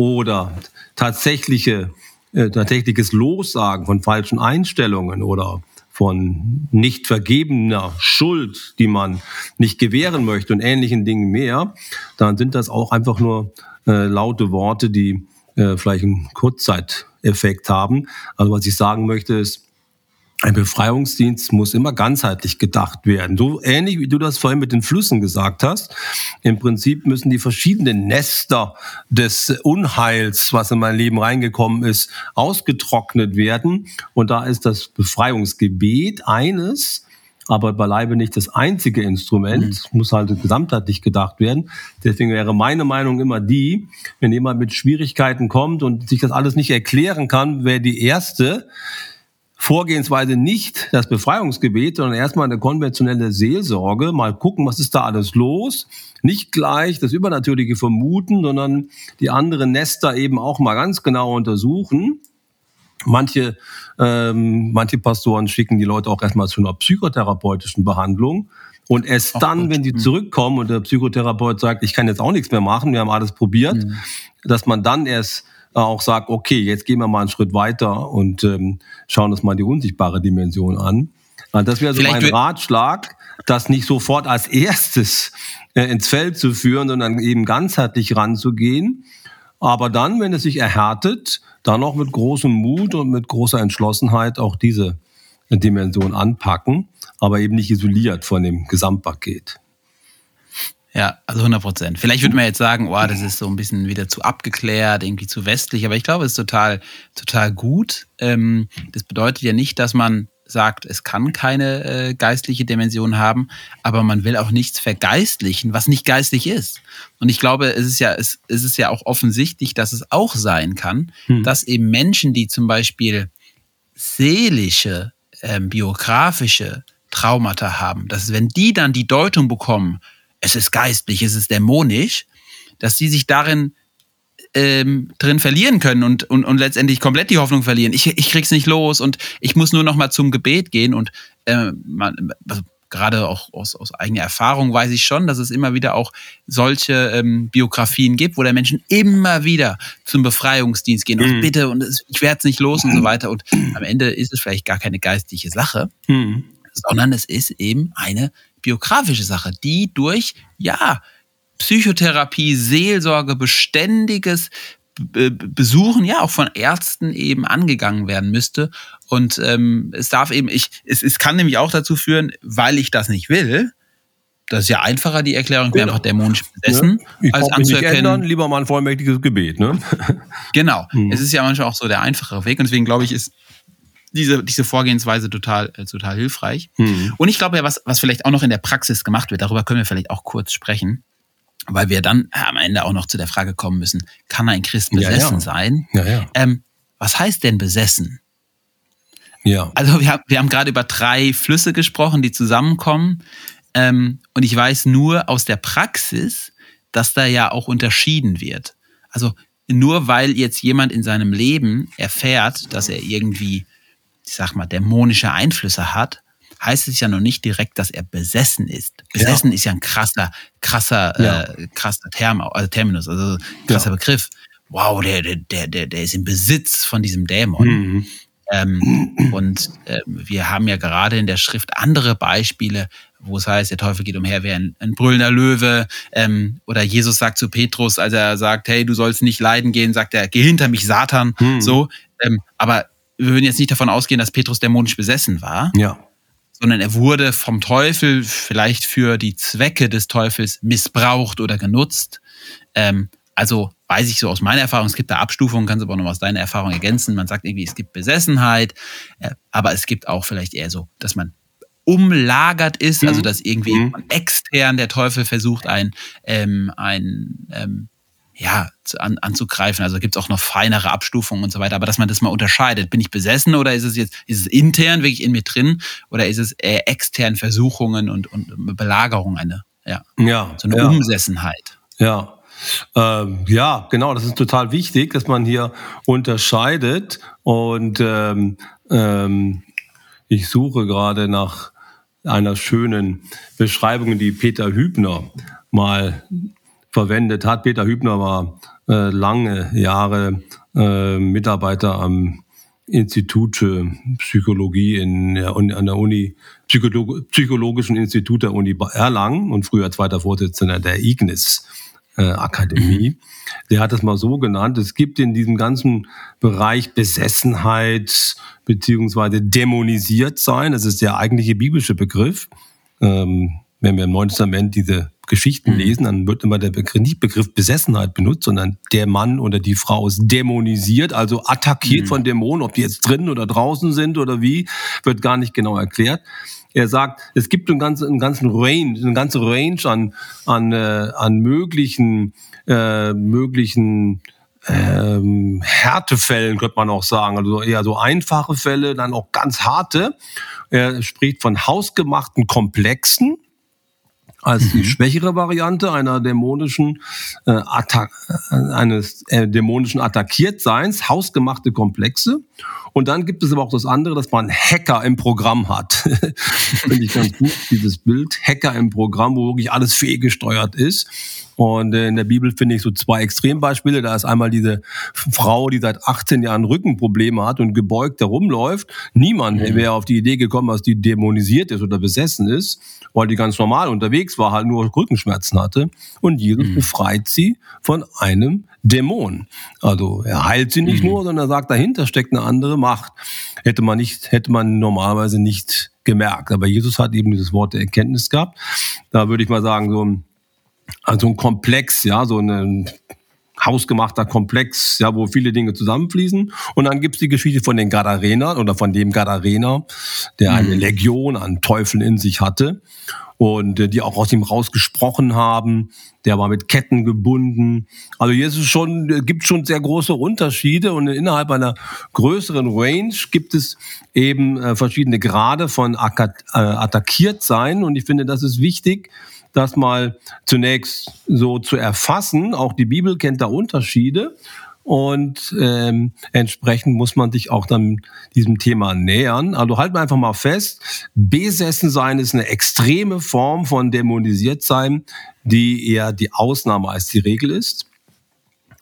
oder tatsächliche, äh, tatsächliches Lossagen von falschen Einstellungen oder von nicht vergebener Schuld, die man nicht gewähren möchte und ähnlichen Dingen mehr, dann sind das auch einfach nur äh, laute Worte, die äh, vielleicht einen Kurzzeiteffekt haben. Also was ich sagen möchte ist, ein Befreiungsdienst muss immer ganzheitlich gedacht werden. So ähnlich wie du das vorhin mit den Flüssen gesagt hast. Im Prinzip müssen die verschiedenen Nester des Unheils, was in mein Leben reingekommen ist, ausgetrocknet werden. Und da ist das Befreiungsgebet eines, aber beileibe nicht das einzige Instrument. Mhm. Es muss halt gesamtheitlich gedacht werden. Deswegen wäre meine Meinung immer die, wenn jemand mit Schwierigkeiten kommt und sich das alles nicht erklären kann, wäre die erste, Vorgehensweise nicht das Befreiungsgebet, sondern erstmal eine konventionelle Seelsorge, mal gucken, was ist da alles los. Nicht gleich das Übernatürliche vermuten, sondern die anderen Nester eben auch mal ganz genau untersuchen. Manche, ähm, manche Pastoren schicken die Leute auch erstmal zu einer psychotherapeutischen Behandlung. Und erst Ach, dann, gut. wenn die mhm. zurückkommen und der Psychotherapeut sagt, ich kann jetzt auch nichts mehr machen, wir haben alles probiert, mhm. dass man dann erst auch sagt, okay, jetzt gehen wir mal einen Schritt weiter und ähm, schauen uns mal die unsichtbare Dimension an. Das wäre so Vielleicht mein Ratschlag, das nicht sofort als erstes äh, ins Feld zu führen, sondern eben ganzheitlich ranzugehen. Aber dann, wenn es sich erhärtet, dann auch mit großem Mut und mit großer Entschlossenheit auch diese Dimension anpacken, aber eben nicht isoliert von dem Gesamtpaket. Ja, also 100 Prozent. Vielleicht würde man jetzt sagen, oh, das ist so ein bisschen wieder zu abgeklärt, irgendwie zu westlich, aber ich glaube, es ist total, total gut. Ähm, das bedeutet ja nicht, dass man sagt, es kann keine äh, geistliche Dimension haben, aber man will auch nichts vergeistlichen, was nicht geistlich ist. Und ich glaube, es ist ja, es, es ist ja auch offensichtlich, dass es auch sein kann, hm. dass eben Menschen, die zum Beispiel seelische, ähm, biografische Traumata haben, dass wenn die dann die Deutung bekommen, es ist geistlich, es ist dämonisch, dass sie sich darin ähm, drin verlieren können und, und, und letztendlich komplett die Hoffnung verlieren. Ich, ich krieg's nicht los und ich muss nur noch mal zum Gebet gehen und äh, man, also gerade auch aus, aus eigener Erfahrung weiß ich schon, dass es immer wieder auch solche ähm, Biografien gibt, wo der Menschen immer wieder zum Befreiungsdienst gehen und mhm. bitte und es, ich werde es nicht los und so weiter und am Ende ist es vielleicht gar keine geistliche Sache, mhm. sondern es ist eben eine biografische Sache, die durch, ja, Psychotherapie, Seelsorge, beständiges Besuchen, ja, auch von Ärzten eben angegangen werden müsste. Und ähm, es darf eben, ich, es, es kann nämlich auch dazu führen, weil ich das nicht will, das ist ja einfacher, die Erklärung, genau. einfach dämonisch besessen, ja, ich als anzuerkennen. Ändern, lieber mal ein vollmächtiges Gebet, ne? genau. Hm. Es ist ja manchmal auch so der einfachere Weg. Und deswegen glaube ich, ist diese, diese Vorgehensweise total, äh, total hilfreich. Mhm. Und ich glaube ja, was, was vielleicht auch noch in der Praxis gemacht wird, darüber können wir vielleicht auch kurz sprechen, weil wir dann äh, am Ende auch noch zu der Frage kommen müssen, kann ein Christ besessen ja, ja. sein? Ja, ähm, was heißt denn besessen? Ja. Also wir haben, wir haben gerade über drei Flüsse gesprochen, die zusammenkommen. Ähm, und ich weiß nur aus der Praxis, dass da ja auch unterschieden wird. Also nur weil jetzt jemand in seinem Leben erfährt, dass er irgendwie ich sag mal, dämonische Einflüsse hat, heißt es ja noch nicht direkt, dass er besessen ist. Besessen ja. ist ja ein krasser, krasser, ja. äh, krasser Term, also Terminus, also krasser ja. Begriff. Wow, der, der, der, der ist im Besitz von diesem Dämon. Mhm. Ähm, und äh, wir haben ja gerade in der Schrift andere Beispiele, wo es heißt, der Teufel geht umher wie ein, ein brüllender Löwe. Ähm, oder Jesus sagt zu Petrus, als er sagt, hey, du sollst nicht leiden gehen, sagt er, geh hinter mich, Satan. Mhm. So. Ähm, aber wir würden jetzt nicht davon ausgehen, dass Petrus dämonisch besessen war. Ja. Sondern er wurde vom Teufel vielleicht für die Zwecke des Teufels missbraucht oder genutzt. Ähm, also weiß ich so aus meiner Erfahrung, es gibt da Abstufungen, kannst du aber auch noch aus deiner Erfahrung ergänzen. Man sagt irgendwie, es gibt Besessenheit, äh, aber es gibt auch vielleicht eher so, dass man umlagert ist, also mhm. also dass irgendwie mhm. extern der Teufel versucht, ein, ähm, ein ähm, ja, an, anzugreifen. Also gibt es auch noch feinere Abstufungen und so weiter, aber dass man das mal unterscheidet. Bin ich besessen oder ist es jetzt, ist es intern wirklich in mir drin oder ist es eher extern Versuchungen und, und Belagerung eine, ja, ja so eine ja. Umsessenheit. Ja. Ähm, ja, genau, das ist total wichtig, dass man hier unterscheidet. Und ähm, ähm, ich suche gerade nach einer schönen Beschreibung, die Peter Hübner mal verwendet hat. Peter Hübner war äh, lange Jahre äh, Mitarbeiter am Institut für Psychologie in, ja, an der Uni, Psycholo Psychologischen Institut der Uni Erlangen und früher zweiter Vorsitzender der Ignis äh, Akademie. Mhm. Der hat es mal so genannt. Es gibt in diesem ganzen Bereich Besessenheit beziehungsweise dämonisiert sein. Das ist der eigentliche biblische Begriff. Ähm, wenn wir im Neuen Testament diese Geschichten mhm. lesen, dann wird immer der Begriff, nicht Begriff Besessenheit benutzt, sondern der Mann oder die Frau ist dämonisiert, also attackiert mhm. von Dämonen, ob die jetzt drin oder draußen sind oder wie, wird gar nicht genau erklärt. Er sagt, es gibt einen ganzen, einen ganzen Range, eine ganze Range an, an, äh, an möglichen, äh, möglichen ähm, Härtefällen, könnte man auch sagen. Also eher so einfache Fälle, dann auch ganz harte. Er spricht von hausgemachten Komplexen als mhm. die schwächere Variante einer dämonischen äh, Attack, äh, eines äh, dämonischen Attackiertseins, hausgemachte Komplexe. Und dann gibt es aber auch das andere, dass man Hacker im Programm hat. Finde ich ganz gut, dieses Bild. Hacker im Programm, wo wirklich alles fehlgesteuert ist. Und äh, in der Bibel finde ich so zwei Extrembeispiele. Da ist einmal diese Frau, die seit 18 Jahren Rückenprobleme hat und gebeugt herumläuft. Niemand mhm. wäre auf die Idee gekommen, dass die dämonisiert ist oder besessen ist, weil die ganz normal unterwegs war, halt nur Rückenschmerzen hatte. Und Jesus mhm. befreit sie von einem Dämon. Also er heilt sie nicht mhm. nur, sondern er sagt, dahinter steckt eine andere Macht. Hätte man nicht, hätte man normalerweise nicht gemerkt. Aber Jesus hat eben dieses Wort der Erkenntnis gehabt. Da würde ich mal sagen, so ein also ein Komplex, ja, so ein hausgemachter Komplex, ja, wo viele Dinge zusammenfließen. Und dann gibt's die Geschichte von den Gadarenern oder von dem Gadarener, der eine mhm. Legion an Teufeln in sich hatte und äh, die auch aus ihm rausgesprochen haben. Der war mit Ketten gebunden. Also hier ist es schon, äh, gibt schon sehr große Unterschiede und innerhalb einer größeren Range gibt es eben äh, verschiedene Grade von attackiert sein. Und ich finde, das ist wichtig, das mal zunächst so zu erfassen. Auch die Bibel kennt da Unterschiede. Und ähm, entsprechend muss man sich auch dann diesem Thema nähern. Also halten wir einfach mal fest, besessen sein ist eine extreme Form von dämonisiert sein, die eher die Ausnahme als die Regel ist.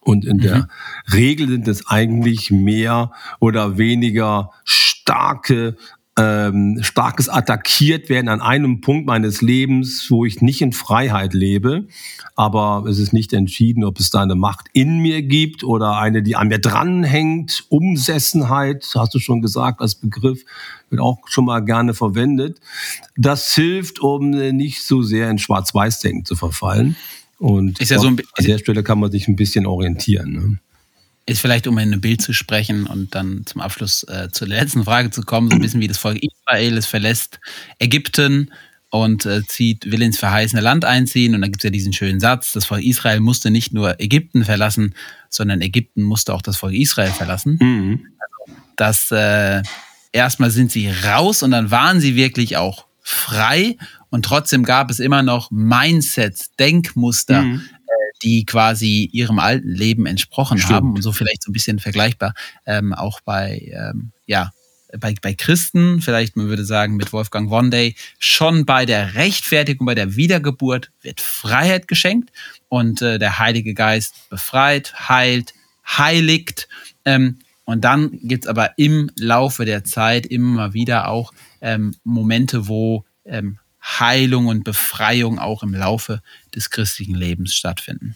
Und in mhm. der Regel sind es eigentlich mehr oder weniger starke ähm, starkes attackiert werden an einem Punkt meines Lebens, wo ich nicht in Freiheit lebe. Aber es ist nicht entschieden, ob es da eine Macht in mir gibt oder eine, die an mir dranhängt. Umsessenheit, hast du schon gesagt, als Begriff wird auch schon mal gerne verwendet. Das hilft, um nicht so sehr in Schwarz-Weiß-Denken zu verfallen. Und ja so an der Stelle kann man sich ein bisschen orientieren. Ne? Ist vielleicht, um in einem Bild zu sprechen und dann zum Abschluss äh, zur letzten Frage zu kommen, so ein bisschen wie das Volk Israel, es verlässt Ägypten und äh, zieht, will ins verheißene Land einziehen. Und dann gibt es ja diesen schönen Satz, das Volk Israel musste nicht nur Ägypten verlassen, sondern Ägypten musste auch das Volk Israel verlassen. Mhm. Also, das äh, erstmal sind sie raus und dann waren sie wirklich auch frei und trotzdem gab es immer noch Mindsets, Denkmuster, mhm die quasi ihrem alten Leben entsprochen Stimmt. haben und so vielleicht so ein bisschen vergleichbar ähm, auch bei ähm, ja bei, bei Christen, vielleicht man würde sagen mit Wolfgang One schon bei der Rechtfertigung, bei der Wiedergeburt wird Freiheit geschenkt und äh, der Heilige Geist befreit, heilt, heiligt. Ähm, und dann gibt's aber im Laufe der Zeit immer wieder auch ähm, Momente, wo ähm, Heilung und Befreiung auch im Laufe des christlichen Lebens stattfinden.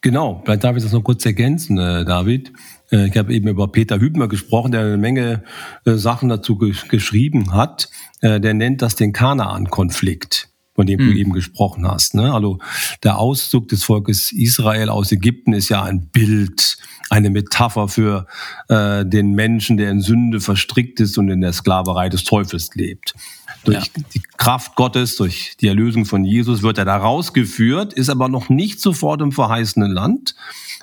Genau, vielleicht darf ich das noch kurz ergänzen, äh, David. Äh, ich habe eben über Peter Hübner gesprochen, der eine Menge äh, Sachen dazu geschrieben hat. Der nennt das den Kanaan-Konflikt von dem hm. du eben gesprochen hast. Ne? Also der Auszug des Volkes Israel aus Ägypten ist ja ein Bild, eine Metapher für den Menschen, der in Sünde verstrickt ist und in der Sklaverei des Teufels lebt. Durch ja. die Kraft Gottes, durch die Erlösung von Jesus wird er da rausgeführt, ist aber noch nicht sofort im verheißenen Land,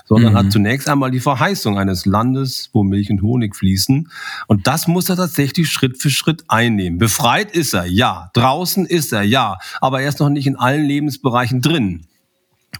sondern mhm. hat zunächst einmal die Verheißung eines Landes, wo Milch und Honig fließen. Und das muss er tatsächlich Schritt für Schritt einnehmen. Befreit ist er, ja. Draußen ist er, ja. Aber er ist noch nicht in allen Lebensbereichen drin.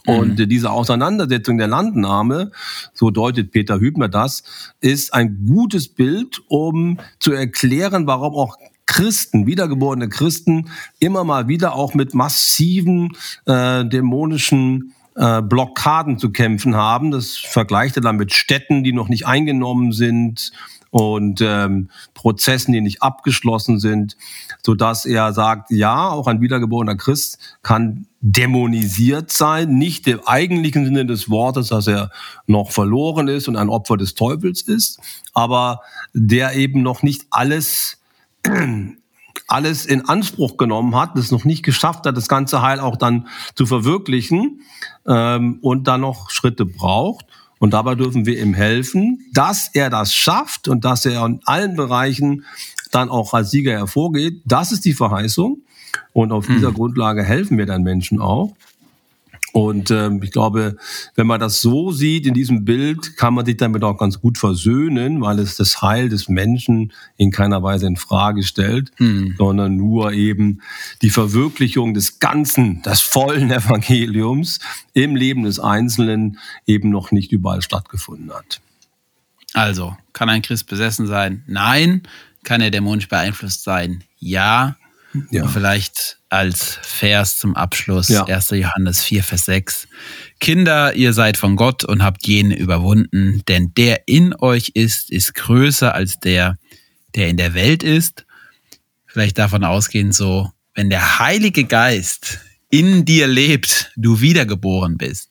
Und mhm. diese Auseinandersetzung der Landnahme, so deutet Peter Hübner das, ist ein gutes Bild, um zu erklären, warum auch Christen, wiedergeborene Christen, immer mal wieder auch mit massiven äh, dämonischen äh, Blockaden zu kämpfen haben. Das vergleicht er dann mit Städten, die noch nicht eingenommen sind und ähm, Prozessen, die nicht abgeschlossen sind, so dass er sagt, ja, auch ein wiedergeborener Christ kann dämonisiert sein, nicht im eigentlichen Sinne des Wortes, dass er noch verloren ist und ein Opfer des Teufels ist, aber der eben noch nicht alles alles in Anspruch genommen hat, das noch nicht geschafft hat, das ganze Heil auch dann zu verwirklichen ähm, und dann noch Schritte braucht. Und dabei dürfen wir ihm helfen, dass er das schafft und dass er in allen Bereichen dann auch als Sieger hervorgeht. Das ist die Verheißung. Und auf dieser mhm. Grundlage helfen wir dann Menschen auch. Und ähm, ich glaube, wenn man das so sieht in diesem Bild, kann man sich damit auch ganz gut versöhnen, weil es das Heil des Menschen in keiner Weise in Frage stellt, hm. sondern nur eben die Verwirklichung des Ganzen, des vollen Evangeliums im Leben des Einzelnen eben noch nicht überall stattgefunden hat. Also, kann ein Christ besessen sein? Nein. Kann er dämonisch beeinflusst sein? Ja. Ja. Und vielleicht als Vers zum Abschluss, ja. 1. Johannes 4, Vers 6. Kinder, ihr seid von Gott und habt jene überwunden, denn der in euch ist, ist größer als der, der in der Welt ist. Vielleicht davon ausgehend so, wenn der Heilige Geist in dir lebt, du wiedergeboren bist,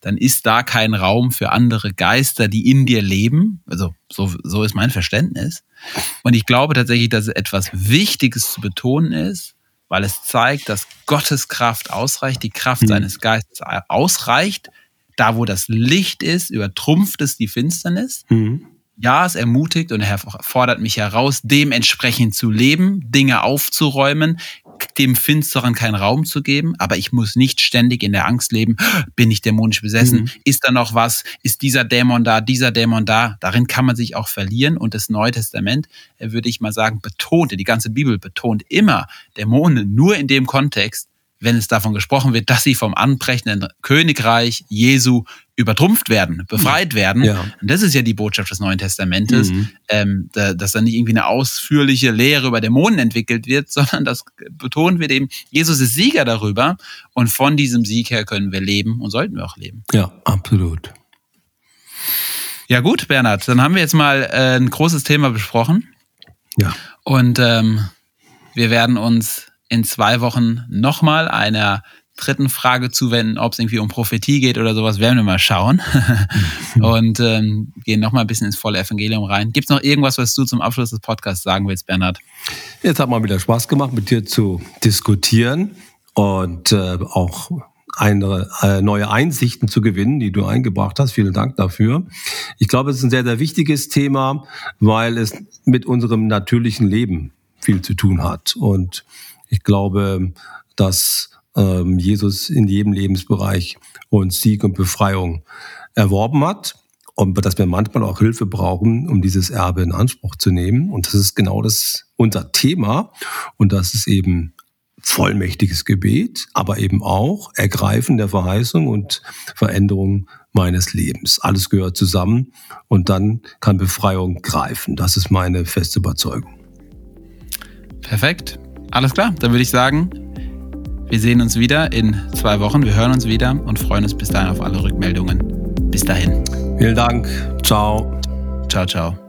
dann ist da kein Raum für andere Geister, die in dir leben. Also so, so ist mein Verständnis. Und ich glaube tatsächlich, dass es etwas Wichtiges zu betonen ist, weil es zeigt, dass Gottes Kraft ausreicht, die Kraft mhm. seines Geistes ausreicht. Da, wo das Licht ist, übertrumpft es die Finsternis. Mhm. Ja, es ermutigt und er fordert mich heraus, dementsprechend zu leben, Dinge aufzuräumen, dem Finsteren keinen Raum zu geben, aber ich muss nicht ständig in der Angst leben, bin ich dämonisch besessen, mhm. ist da noch was, ist dieser Dämon da, dieser Dämon da, darin kann man sich auch verlieren. Und das Neue Testament, äh, würde ich mal sagen, betonte, die ganze Bibel betont immer Dämonen nur in dem Kontext, wenn es davon gesprochen wird, dass sie vom anbrechenden Königreich Jesu übertrumpft werden, befreit werden. Ja. Und das ist ja die Botschaft des Neuen Testamentes, mhm. ähm, da, dass da nicht irgendwie eine ausführliche Lehre über Dämonen entwickelt wird, sondern das betont wird eben, Jesus ist Sieger darüber und von diesem Sieg her können wir leben und sollten wir auch leben. Ja, absolut. Ja gut, Bernhard, dann haben wir jetzt mal äh, ein großes Thema besprochen. Ja. Und ähm, wir werden uns in zwei Wochen nochmal einer dritten Frage zuwenden, ob es irgendwie um Prophetie geht oder sowas, werden wir mal schauen. und ähm, gehen nochmal ein bisschen ins volle Evangelium rein. Gibt es noch irgendwas, was du zum Abschluss des Podcasts sagen willst, Bernhard? Jetzt hat mal wieder Spaß gemacht, mit dir zu diskutieren und äh, auch eine, äh, neue Einsichten zu gewinnen, die du eingebracht hast. Vielen Dank dafür. Ich glaube, es ist ein sehr, sehr wichtiges Thema, weil es mit unserem natürlichen Leben viel zu tun hat. Und ich glaube, dass ähm, Jesus in jedem Lebensbereich uns Sieg und Befreiung erworben hat und dass wir manchmal auch Hilfe brauchen, um dieses Erbe in Anspruch zu nehmen. Und das ist genau das unser Thema. Und das ist eben vollmächtiges Gebet, aber eben auch Ergreifen der Verheißung und Veränderung meines Lebens. Alles gehört zusammen und dann kann Befreiung greifen. Das ist meine feste Überzeugung. Perfekt. Alles klar, dann würde ich sagen, wir sehen uns wieder in zwei Wochen. Wir hören uns wieder und freuen uns bis dahin auf alle Rückmeldungen. Bis dahin. Vielen Dank. Ciao. Ciao, ciao.